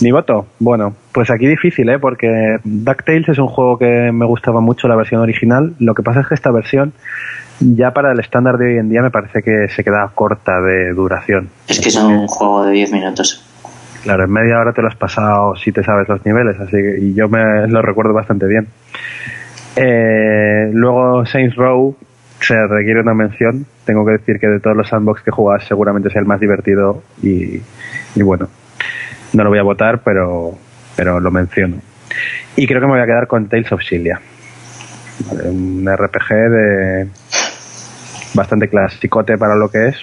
Mi voto, bueno, pues aquí difícil, ¿eh? Porque DuckTales es un juego que me gustaba mucho la versión original. Lo que pasa es que esta versión, ya para el estándar de hoy en día, me parece que se queda corta de duración. Es que es un juego de 10 minutos. Claro, en media hora te lo has pasado si te sabes los niveles, así que y yo me lo recuerdo bastante bien. Eh, luego Saints Row se requiere una mención. Tengo que decir que de todos los sandbox que juegas seguramente sea el más divertido y, bueno, no lo voy a votar, pero, pero lo menciono. Y creo que me voy a quedar con Tales of Cilia. un RPG de bastante clasicote para lo que es,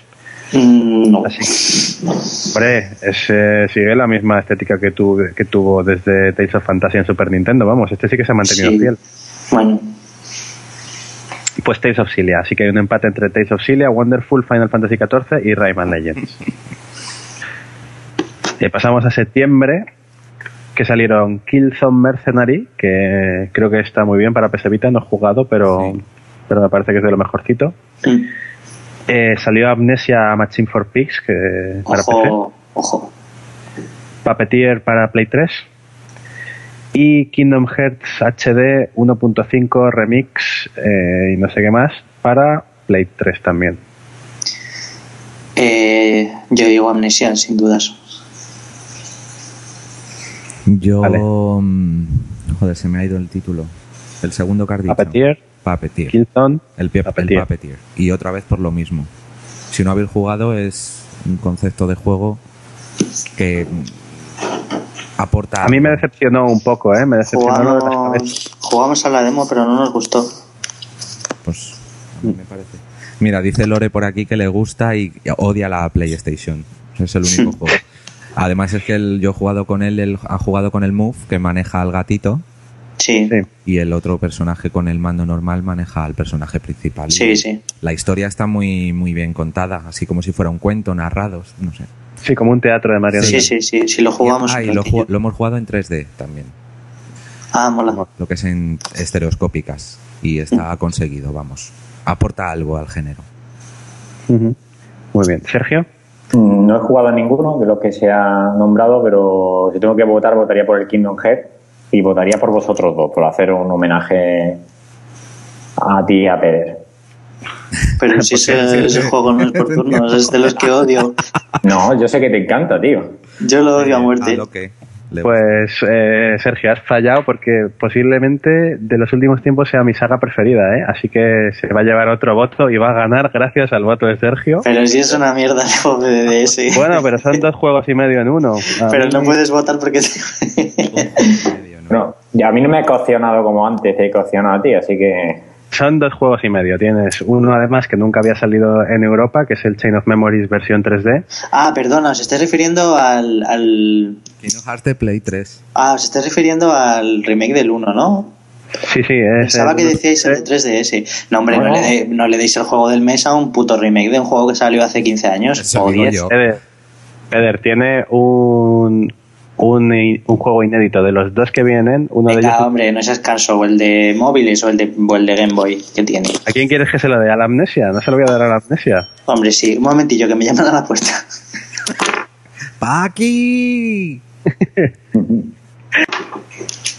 Mm, no. Hombre, sigue la misma estética que, que tuvo desde Tales of Fantasy en Super Nintendo, vamos, este sí que se ha mantenido fiel. Bueno. Pues Tales of Cilia, así que hay un empate entre Tales of Cilia, Wonderful, Final Fantasy XIV y Rayman Legends. (laughs) y pasamos a septiembre, que salieron Killzone Mercenary, que creo que está muy bien para PS Vita, no he jugado, pero, pero me parece que es de lo mejorcito. Eh, salió Amnesia Machine for Pigs, que para ojo, Ojo. Puppeteer para Play 3. Y Kingdom Hearts HD 1.5 Remix eh, y no sé qué más para Play 3 también. Eh, yo digo Amnesia, sin dudas. Yo. Mm, joder, se me ha ido el título. El segundo cardito. Puppeteer. Puppeteer. Killzone, el, Puppeteer. Y otra vez por lo mismo. Si no habéis jugado, es un concepto de juego que aporta. A mí me decepcionó un poco, ¿eh? Me decepcionó. Jugamos, jugamos a la demo, pero no nos gustó. Pues a mí me parece. Mira, dice Lore por aquí que le gusta y odia la PlayStation. Es el único (laughs) juego. Además es que él, yo he jugado con él, él ha jugado con el Move, que maneja al gatito. Sí. Y el otro personaje con el mando normal maneja al personaje principal. Sí, sí. La historia está muy, muy bien contada, así como si fuera un cuento, narrados, no sé. Sí, como un teatro de Mario. Sí, sí, sí, sí, lo jugamos. Ah, y lo, hemos jugado en 3D también. Ah, mola. Lo que es en estereoscópicas. Y está conseguido, vamos. Aporta algo al género. Muy bien. Sergio. Mm, no he jugado a ninguno de los que se ha nombrado, pero si tengo que votar, votaría por el Kingdom Hearts y votaría por vosotros dos, por hacer un homenaje a ti y a Pérez. Pero (laughs) si ese, ese, juego no es por turnos, es de los que odio. No, yo sé que te encanta, tío. Yo lo odio a muerte. Pues eh, Sergio, has fallado porque posiblemente de los últimos tiempos sea mi saga preferida, ¿eh? Así que se va a llevar otro voto y va a ganar gracias al voto de Sergio. Pero si es una mierda el de ese. Bueno, pero son dos juegos y medio en uno. pero no puedes votar porque... No, a mí no me he coccionado como antes, te he coccionado a ti, así que... Son dos juegos y medio. Tienes uno además que nunca había salido en Europa, que es el Chain of Memories versión 3D. Ah, perdona, os estáis refiriendo al... al... Kingdom Hearts de Play 3. Ah, os estáis refiriendo al remake del 1, ¿no? Sí, sí. Es Pensaba que decíais el de 3DS. No, hombre, no, No. le, de- no le deis el juego del mes a un puto remake de un juego que salió hace 15 años. Eso o digo 10. yo. Peder, Peder, tiene un, un, un juego inédito de los dos que vienen. Uno de ellos. Hombre, no seas canso. O el de móviles o el de, o el de Game Boy que tiene. ¿A quién quieres que se lo dé? ¿A la amnesia? No se lo voy a dar a la amnesia. Hombre, sí. Un momentillo, que me llaman a la puerta. ¡Paqui! (laughs)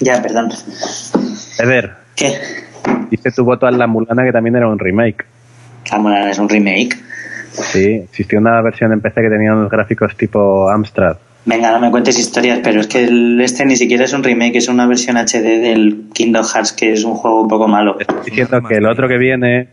ya, perdón. Peder, ¿Qué? dice tu voto a la Mulana que también era un remake. La Mulana es un remake. Sí, existió una versión en PC que tenía unos gráficos tipo Amstrad. Venga, no me cuentes historias, pero es que el, este ni siquiera es un remake, es una versión HD del Kingdom Hearts, que es un juego un poco malo. Estoy diciendo que el otro que viene,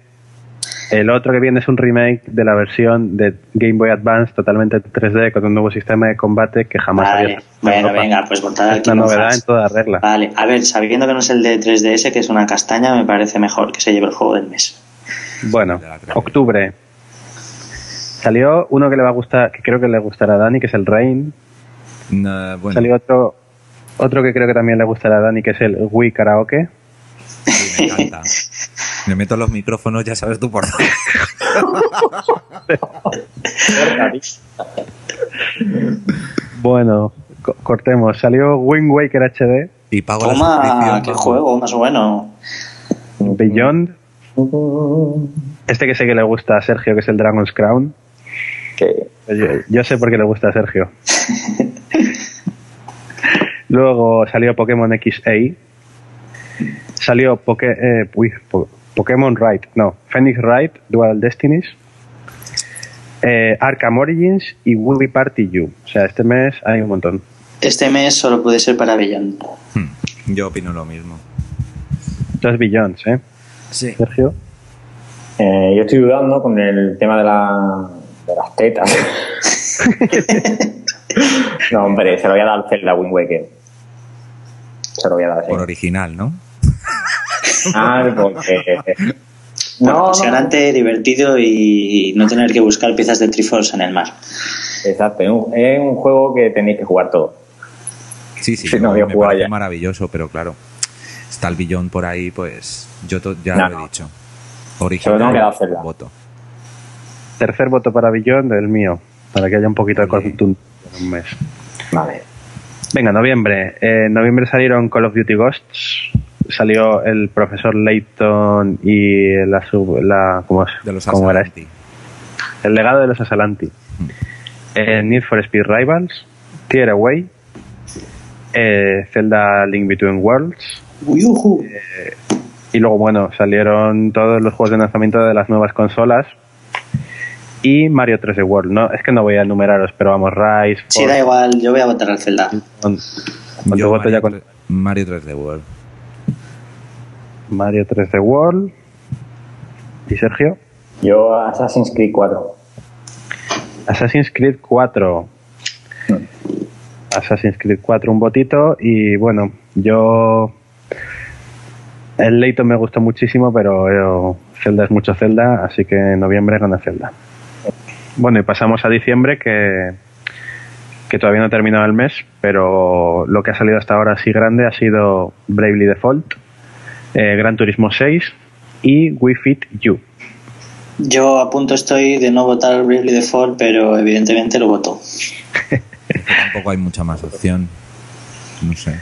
el otro que viene es un remake de la versión de Game Boy Advance totalmente 3D con un nuevo sistema de combate que jamás Vale, había bueno, Europa. venga, pues al Es una novedad Hearts. en toda regla. Vale, a ver, sabiendo que no es el de 3DS, que es una castaña, me parece mejor que se lleve el juego del mes. Bueno, De la 3D. octubre. Salió uno que le va a gustar, que creo que le gustará a Dani, que es el Rain. No, bueno, Salió otro, otro que creo que también le gustará a Dani, que es el Wii Karaoke. sí, me encanta. Me meto los micrófonos, ya sabes tú por dónde. (laughs) Bueno, co- cortemos. Salió Wind Waker HD, Y pago la Toma, suscripción. qué juego más bueno. Beyond. Este que sé que le gusta a Sergio, que es el Dragon's Crown. Yo sé por qué le gusta a Sergio. (laughs) Luego salió Pokémon XA. Salió Poké, eh, uy, Po- Pokémon Right, no, Phoenix Wright, Dual Destinies. Eh, Arkham Origins y Wii Party U. O sea, este mes hay un montón. Este mes solo puede ser para Beyond. Hmm, Yo opino lo mismo. Dos billones, ¿eh? Sí. Sergio. eh, yo estoy dudando con el tema de, la, de las tetas. (laughs) (laughs) no, hombre, se lo voy a dar al Zelda Wind Waker. Se lo voy a dar así. Por original, ¿no? (laughs) Ah, porque... No, no, divertido y no tener que buscar piezas de Triforce en el mar. exacto. Es un, juego que tenéis que jugar todo. Sí, sí, (laughs) Sí, yo- no había me parece ya. maravilloso, pero claro, está el billón por ahí, pues yo ya No, lo he no. dicho. Original, tengo que dársela. voto. Tercer voto para Billón del mío, para que haya un poquito de contundencia en un mes. Vale. Venga, noviembre. Eh, en noviembre salieron Call of Duty Ghosts. Salió el profesor Layton y la, sub- la ¿cómo, es? De los ¿cómo era Asalanti. este? El legado de los Asalanti. Eh, Need for Speed Rivals. Tear Away. eh, Zelda Link Between Worlds. Uyujú. Y luego, bueno, salieron todos los juegos de lanzamiento de las nuevas consolas. Y Mario 3D World. No, es que no voy a enumeraros, pero vamos, Rise, Sí, da igual, yo voy a votar al Zelda. con, con Yo voto Mario, ya con Mario 3D World. Mario 3D World. ¿Y Sergio? Yo Assassin's Creed 4. Assassin's Creed 4. Assassin's Creed 4, un votito. Y bueno, yo. El Layton me gustó muchísimo, pero yo- Zelda es mucho Zelda, así que en noviembre gana Zelda. Bueno, y pasamos a diciembre, que, que todavía no ha terminado el mes, pero lo que ha salido hasta ahora así grande ha sido Bravely Default, eh, Gran Turismo 6 y Wii Fit U. Yo a punto estoy de no votar Bravely Default, pero evidentemente lo voto. (laughs) Tampoco hay mucha más opción. No sé.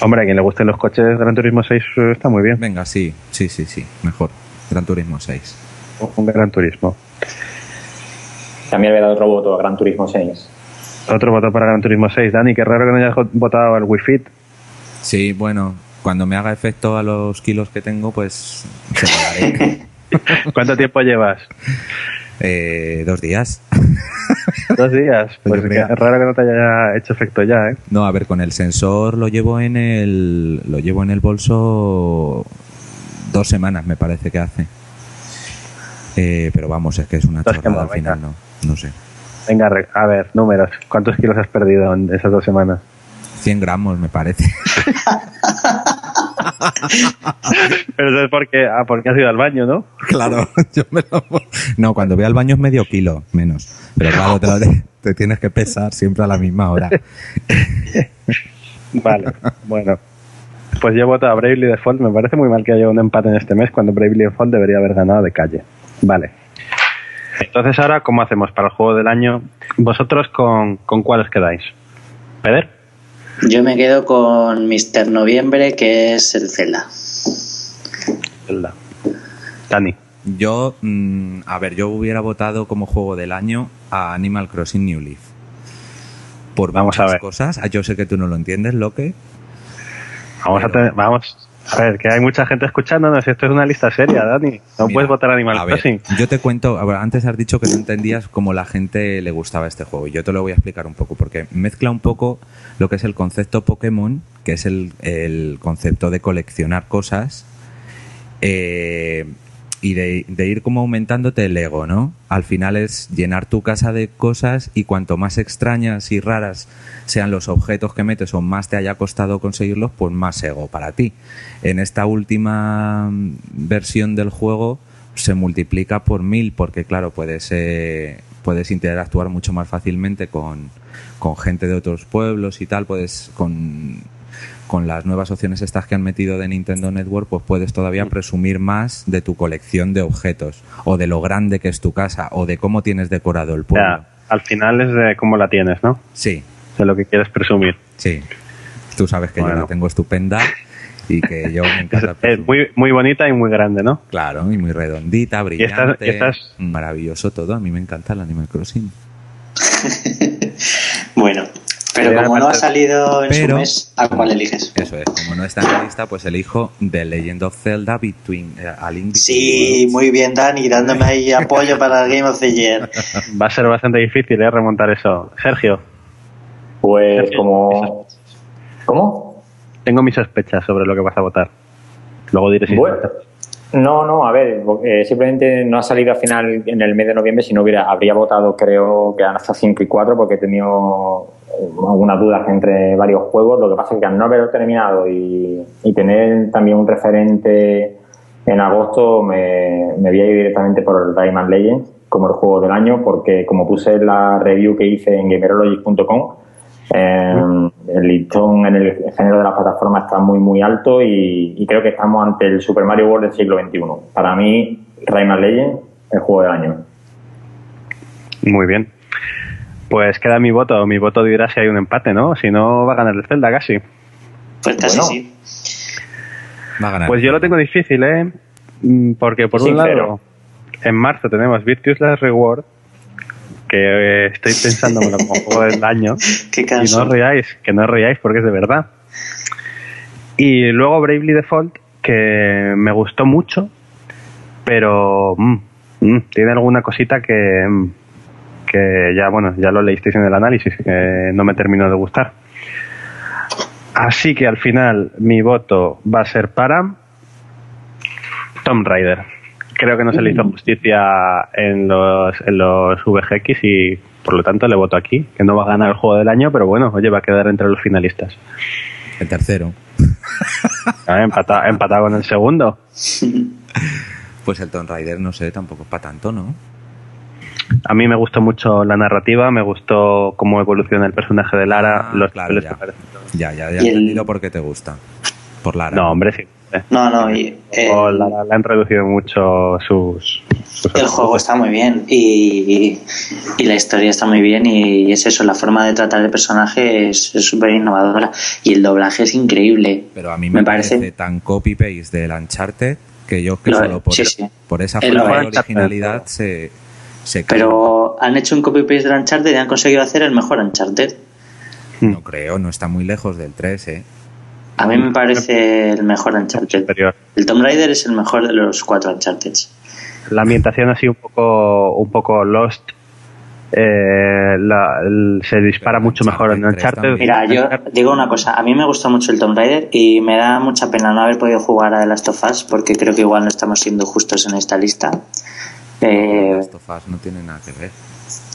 Hombre, a quien le gusten los coches, Gran Turismo 6 eh, está muy bien. Venga, sí, sí, sí, sí. Mejor. Gran Turismo 6. Un Gran Turismo. También le voy a dar otro voto a Gran Turismo 6. Otro voto para Gran Turismo 6. Dani, qué raro que no hayas vo- votado al Wii Fit. Sí, bueno, cuando me haga efecto a los kilos que tengo, pues (laughs) se lo daré. ¿Cuánto tiempo llevas? Eh, dos días. Dos días. (laughs) Pues mira. raro que no te haya hecho efecto ya, ¿eh? No, a ver, con el sensor lo llevo en el lo llevo en el bolso dos semanas, me parece que hace. Eh, pero vamos, es que es una chorrada al final, no, no sé. Venga, a ver, números. ¿Cuántos kilos has perdido en esas dos semanas? 100 gramos, me parece. (laughs) Pero eso es porque, ah, porque has ido al baño, ¿no? Claro, (laughs) yo me lo... No, cuando voy al baño es medio kilo, menos. Pero claro, te, lo de- te tienes que pesar siempre a la misma hora. (laughs) Vale, bueno. Pues yo voto a Bravely Default. Me parece muy mal que haya un empate en este mes cuando Bravely Default debería haber ganado de calle. Vale. Entonces ahora, ¿cómo hacemos para el juego del año? ¿Vosotros con, con cuál os quedáis? ¿Peder? Yo me quedo con Mr. Noviembre, que es el Zelda. Zelda. Dani. Yo, mm, a ver, yo hubiera votado como juego del año a Animal Crossing New Leaf. Por Vamos a ver. cosas. Ah, Yo sé que tú no lo entiendes, Loque. Vamos a tener, vamos. A ver, que hay mucha gente escuchándonos. Esto es una lista seria, Dani. No Mira, puedes votar Animal a ver, Crossing. yo te cuento, antes has dicho que no entendías cómo la gente le gustaba este juego. Y yo te lo voy a explicar un poco, porque mezcla un poco lo que es el concepto Pokémon, que es el, el concepto de coleccionar cosas, eh, y de, ir como aumentándote el ego, ¿no? Al final es llenar tu casa de cosas y cuanto más extrañas y raras sean los objetos que metes o más te haya costado conseguirlos, pues más ego para ti. En esta última mm, versión del juego se multiplica por mil porque claro, puedes, eh, puedes interactuar mucho más fácilmente con, con gente de otros pueblos y tal, puedes con con las nuevas opciones estas que han metido de Nintendo Network, pues puedes todavía presumir más de tu colección de objetos, o de lo grande que es tu casa, o de cómo tienes decorado el pueblo. Ya, al final es de cómo la tienes, ¿no? Sí, De lo que quieres presumir. sí. Tú sabes que yo la tengo estupenda y que yo me (laughs) Es, encanta es presumir. muy, muy bonita y muy grande, ¿no? Claro, y muy redondita, brillante, y estas- maravilloso todo. A mí me encanta el Animal Crossing. (laughs) Bueno, pero como no ha salido en Pero- su mes, ¿a cuál eliges? Eso es, como no está en la lista, pues elijo The Legend of Zelda Between eh, A Link Between Sí, Worlds. muy bien, Dani, dándome ahí (laughs) apoyo para el Game of the Year. Va a ser bastante difícil, ¿eh? Remontar eso. Sergio, Pues como... ¿Cómo? tengo mis sospechas sobre lo que vas a votar. Luego diré si Bueno, no, no, a ver, eh, simplemente no ha salido al final en el mes de noviembre, si no hubiera, habría votado creo que hasta 5 y 4 porque he tenido eh, algunas dudas entre varios juegos, lo que pasa es que al no haberlo terminado y, tener también un referente en agosto me, me voy a ir directamente por el Rayman Legends como el juego del año porque como puse en la review que hice en gamerology.com eh, el listón en el género de la plataforma está muy muy alto y, y creo que estamos ante el Super Mario World del siglo XXI. Para mí, Rayman Legends, el juego del año. Muy bien. Pues queda mi voto. Mi voto dirá si hay un empate, ¿no? Si no, va a ganar el Zelda casi. Pues casi Bueno. sí. Va a ganar. Pues yo lo tengo difícil, ¿eh? Mm, Porque por un lado, en marzo tenemos Virtuous Last Reward, que eh, estoy pensándomelo como juego del (laughs) año. Qué Y no riáis, que no os riáis porque es de verdad. Y luego Bravely Default, que me gustó mucho, pero mm, mm, tiene alguna cosita que, mm, que ya, bueno, ya lo leísteis en el análisis, que no me terminó de gustar. Así que al final mi voto va a ser para Tomb Raider. Creo que no se le hizo justicia en los, en los VGX y por lo tanto le voto aquí, que no va a ganar el juego del año, pero bueno, oye, va a quedar entre los finalistas. El tercero. (laughs) Ah, Empatado, empatado con el segundo. Pues el Tomb Raider, no sé, tampoco es para tanto, ¿no? A mí me gustó mucho la narrativa, me gustó cómo evoluciona el personaje de Lara, Ah, los claro, ya. Ya, ya, ya Y he el- entendido por qué te gusta. Por Lara. No, hombre, sí. No, no, y, eh, O Lara le han reducido mucho sus... sus el juego está muy bien y, y la historia está muy bien y es eso, la forma de tratar el personaje es súper innovadora y el doblaje es increíble. Pero a mí me, Me parece, parece- tan copy-paste del Uncharted que yo que Lo- solo por, sí, sí. por esa El falta de originalidad se, se. Pero han hecho un copy-paste del Uncharted y han conseguido hacer el mejor Uncharted. No creo, no está muy lejos del 3, ¿eh? A mí me parece el mejor Uncharted. El Tomb Raider es el mejor de los cuatro Uncharted. La ambientación así un poco, un poco lost. eh, la- el- se dispara Pero mucho mejor en Uncharted Uncharted. Mira, yo digo una cosa, a mí me gustó mucho el Tomb Raider y me da mucha pena no haber podido jugar a The Last of Us porque creo que igual no estamos siendo justos en esta lista. Eh, Last of Us no tiene nada que ver.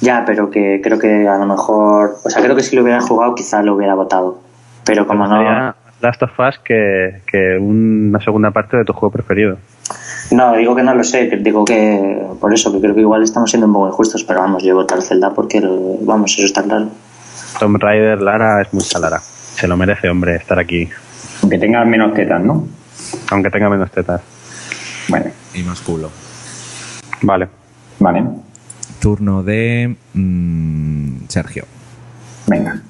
ya, pero que creo que a lo mejor, o sea, creo que si lo hubiera jugado quizá lo hubiera votado. Pero como no, Sería Last of Us que, que una segunda parte de tu juego preferido. no, digo que no lo sé, que digo que por eso, que creo que igual estamos siendo un poco injustos, pero vamos, yo he votado al Zelda porque, lo- vamos, eso está claro. Tomb Raider, Lara, es mucha Lara. Se lo merece, hombre, estar aquí. Aunque tenga menos tetas, ¿no? Aunque tenga menos tetas. Bueno, Y más culo. Vale. vale. Turno de mm, Sergio. Venga.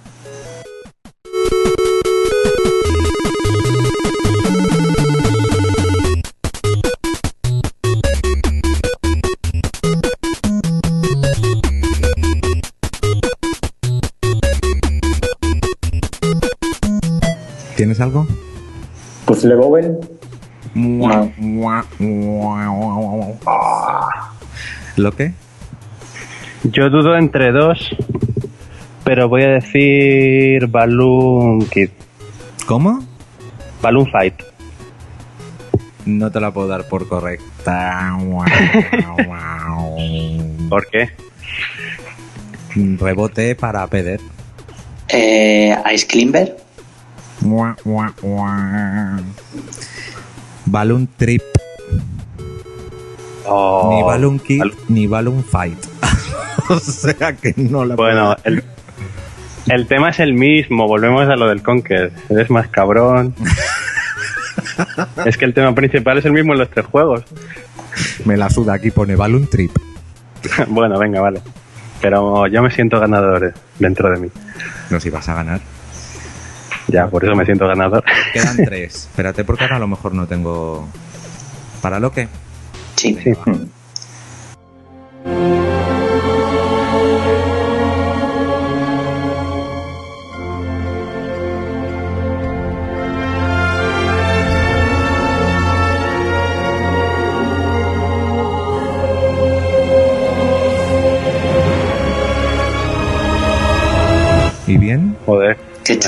¿Tienes algo? Puzzle Bobble. ¿Lo qué? Yo dudo entre dos, pero voy a decir Balloon Kid. ¿Cómo? Balloon Fight. No te la puedo dar por correcta. ¿Por qué? Rebote para Peder. Eh, Ice Climber. Balloon Trip. Oh, Ni Balloon Kid, Bal- ni Balloon Fight. (laughs) o sea que no la Bueno, el, el tema es el mismo. Volvemos a lo del Conquer. Eres más cabrón. (laughs) es que el tema principal es el mismo en los tres juegos. Me la suda, aquí pone Balloon Trip. (laughs) bueno, venga, vale. Pero yo me siento ganador eh, dentro de mí. No si vas a ganar. Ya, por eso me siento ganador. Quedan tres. Espérate porque ahora a lo mejor no tengo... ¿Para lo que? Sí. Sí.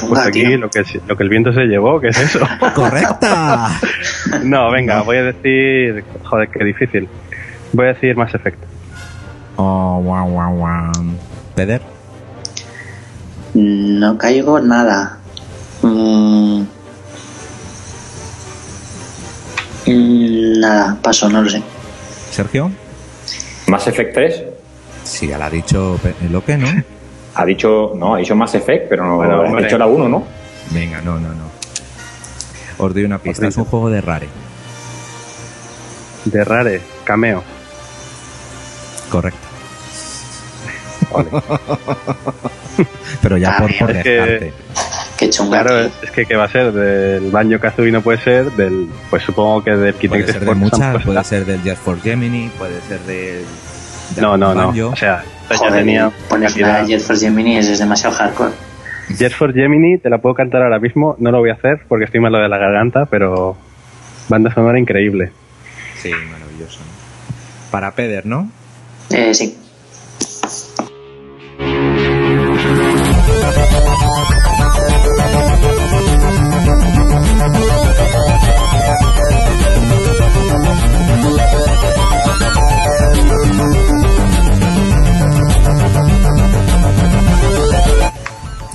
Puesto aquí tío. lo que, lo que el viento se llevó, ¿qué es eso? (laughs) ¡Correcta! (laughs) no, venga, voy a decir. Joder, qué difícil. Voy a decir más efecto. Oh, guau, guau, guau. Peder. No caigo nada. Mm. Mm, Nada, paso, no lo sé. Sergio. Mass Effect 3. Sí, ya la ha dicho Pe- lo que, ¿no? (laughs) Ha dicho, no, ha dicho Mass Effect, pero no Bueno, ha dicho la 1, ¿no? Venga, no, no, no. Os doy una pista. Es un juego de Rare. De Rare, cameo. Correcto. (laughs) Pero ya por, por Es que-. Qué chunga. Claro, tío. es que ¿qué va a ser? Del Banjo Kazooie no puede ser, del, pues supongo que del Kid Puede ser de muchas, puede ser del Just for Gemini, puede ser del... del No, no, no. O sea, ya Joder, tenía pones una calidad. de Jet Force Gemini eso es demasiado hardcore. Jet for Gemini te la puedo cantar ahora mismo, no lo voy a hacer porque estoy malo de la garganta, pero banda sonora increíble. Sí, maravilloso. Para Peder, ¿no? Eh, sí.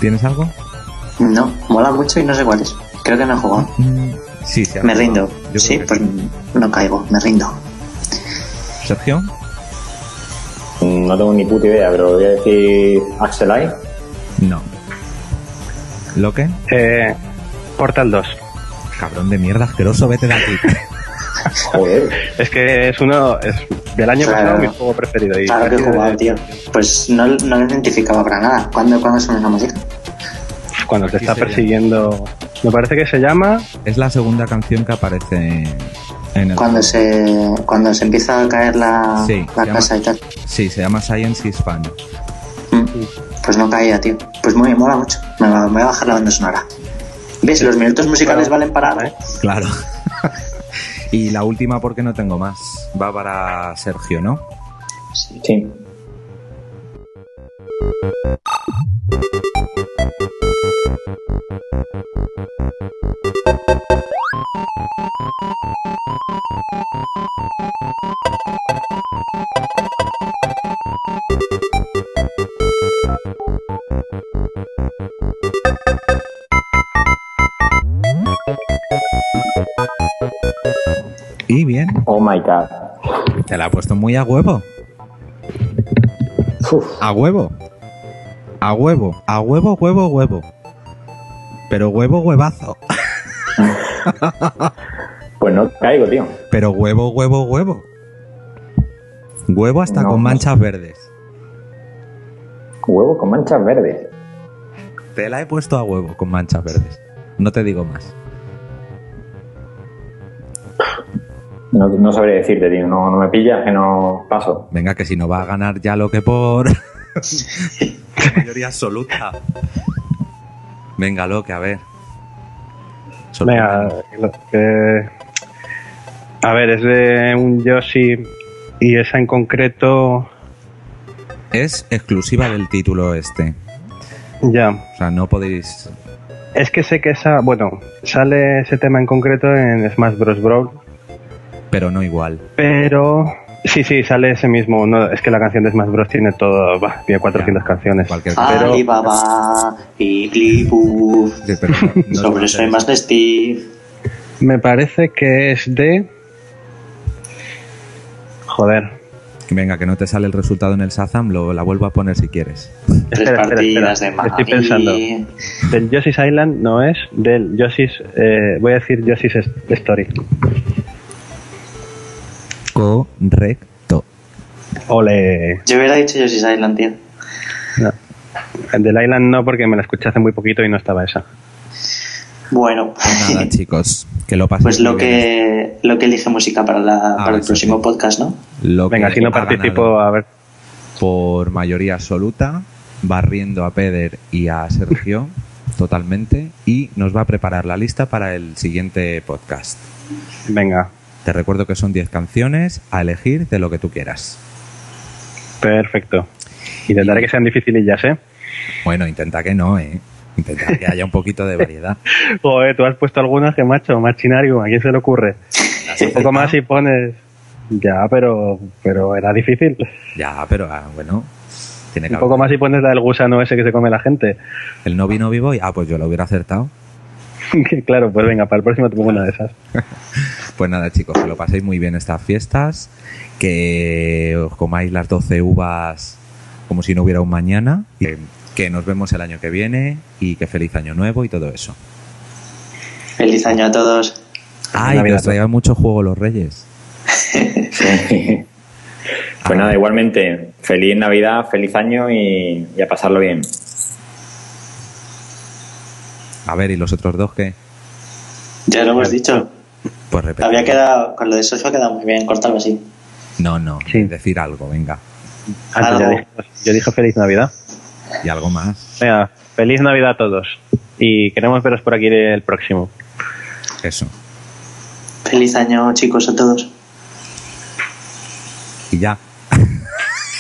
¿Tienes algo? No, mola mucho y no sé cuál es. Creo que no he jugado. Mm, Sí, sí. Me rindo. Yo Sí, pues no caigo, me rindo. Sergio. Mm, No tengo ni puta idea, pero voy a decir Axelite. No. ¿Lo que? Eh, Portal 2. Cabrón de mierda, asqueroso, vete de aquí. (laughs) (laughs) Joder. Es que es uno, es del año Claro. pasado mi juego preferido. Y Claro que he jugado, de- tío. Pues no, no lo identificaba para nada. ¿Cuándo, ¿cuándo suena esa música? Cuando te está persiguiendo, me parece que se llama es la segunda canción que aparece en el Cuando juego. se, cuando se empieza a caer la, Sí, la llama- casa y tal. Sí, se llama Science is Fun. Mm. Pues no caía, tío. Pues muy, mola mucho. Me, va- me voy a bajar la banda sonora. ¿Ves? Los minutos musicales valen para algo. Claro. Y la última porque no tengo más. Va para Sergio, ¿no? Sí. Te la ha puesto muy a huevo. Uf. A huevo. A huevo. A huevo, huevo, huevo. Pero huevo, huevazo. (laughs) pues no caigo, tío. Pero huevo, huevo, huevo. Huevo hasta No, con no. manchas verdes. Huevo con manchas verdes. Te la he puesto a huevo con manchas verdes. No te digo más. No, no sabré decirte, tío. No, no me pillas, que no paso. Venga, que si no va a ganar ya lo que por (laughs) mayoría absoluta. Venga, lo que a ver. Venga, lo que- a ver, es de un Yoshi y esa en concreto, Es exclusiva del título este. ya. O sea, no podéis. Es que sé que esa, bueno, sale ese tema en concreto en Smash Bros. Brawl, Pero no igual. pero sí, sí, sale ese mismo. No, es que la canción de Smash Bros. tiene todo, bah, tiene 400 canciones. Cualquier Pero- Alibaba, Piglipu, Sí, no- no (laughs) sobre es soy más de Steve. Me parece que es de. Joder. Venga, que no te sale el resultado en el Sazam, lo, la vuelvo a poner si quieres. Tres Espera, espera, partidas espera. de Estoy pensando. Del Yoshi's Island no es, del Yoshi's. eh, voy a decir Yoshi's Story. Correcto. Ole. Yo hubiera dicho Yoshi's Island, tío. No. El del Island no, porque me la escuché hace muy poquito y no estaba esa. Bueno, Pues nada, (laughs) chicos, que lo paséis pues lo que, lo que elige música para, la, para el próximo sí. podcast, ¿no? Lo Venga, que si no participo, a ver. por mayoría absoluta, barriendo a Peder y a Sergio (laughs) totalmente y nos va a preparar la lista para el siguiente podcast. Venga, Te recuerdo que son 10 canciones a elegir de lo que tú quieras. perfecto. Intentaré que sean dificilillas, ¿eh? Bueno, intenta que no, ¿eh? Intenta que haya un poquito de variedad. (laughs) Joder, tú has puesto algunas que, macho, machinario, ¿a quién se le ocurre? Un poco más y pones. Ya, pero, pero era difícil. Ya, pero ah, bueno, tiene que Un poco haber- más y pones la del gusano ese que se come la gente. El no vino vivo y ah, pues yo lo hubiera acertado. (laughs) claro, pues venga, para el próximo te pongo una de esas. (laughs) Pues nada, chicos, que lo paséis muy bien estas fiestas, que os comáis las 12 uvas como si no hubiera un mañana, y que nos vemos el año que viene y que feliz año nuevo y todo eso. Feliz año a todos. Ah, y que os traigan mucho juego los reyes. (laughs) Sí. Pues nada, igualmente, feliz Navidad, feliz año y, y a pasarlo bien. A ver, ¿y los otros dos qué? Ya lo hemos dicho. Pues repetir. Había quedado, con lo de Sergio ha quedado muy bien, cortarlo así. No, no, Sí. decir algo, venga. Antes ya Algo. dije, yo dije feliz Navidad. Y algo más. Venga, feliz Navidad a todos. Y queremos veros por aquí el próximo. Eso. Feliz año, chicos, a todos. Y ya.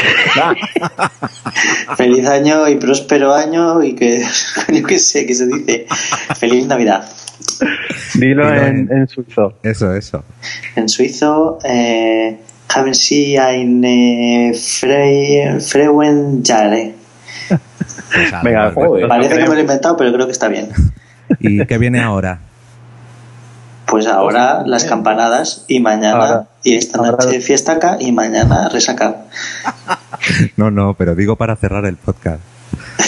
(laughs) Feliz año y próspero año y que, (laughs) yo qué sé, ¿qué se dice? Feliz Navidad. Dilo Dilo en, suizo. Eso, eso. En suizo, eh, haben Sie eine Fre Freuen Jahre. Pues Venga, joder. Parece que me lo he inventado, pero creo que está bien. ¿Y qué viene ahora? Pues ahora las campanadas y mañana, Ahora- y esta ahora- noche fiestaca y mañana resaca. (laughs) No, no, pero digo para cerrar el podcast.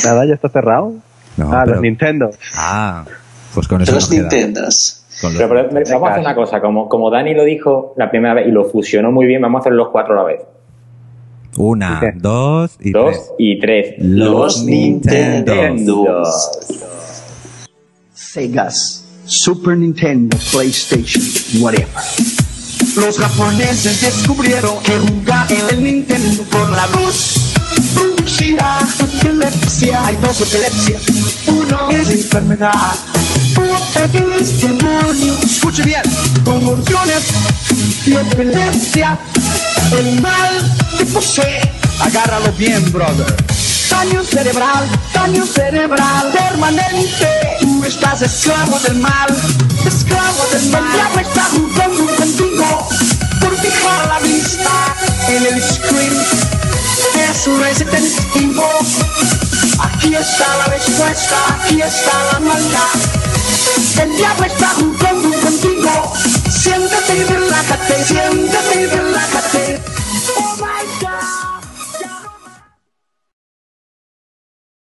Nada, ya está cerrado. No, ah, pero- los Nintendo. Ah, pues con eso Los nos queda. Nintendos. Con los- Pero, pero, vamos a hacer una cosa, como, como Dani lo dijo la primera vez y lo fusionó muy bien, vamos a hacer los cuatro a la vez. Una, dos y Dos tres. y tres. Los Nintendos. Nintendos. Segas, Super Nintendo, PlayStation, whatever. Los japoneses descubrieron que jugar en el Nintendo por la luz producirá epilepsia. Hay dos epilepsias. Uno es enfermedad. Otro es demonio. Escuche bien. Convulsiones y epilepsia. El mal que posee. Agárralo bien, brother. Daño cerebral, daño cerebral permanente. Tú estás esclavo del mal, esclavo del mal. El diablo está jugando contigo por fijar la vista en el screen. Es Resident Evil. Aquí está la respuesta, aquí está la maldad. El diablo está jugando contigo. Siéntate y relájate, siéntate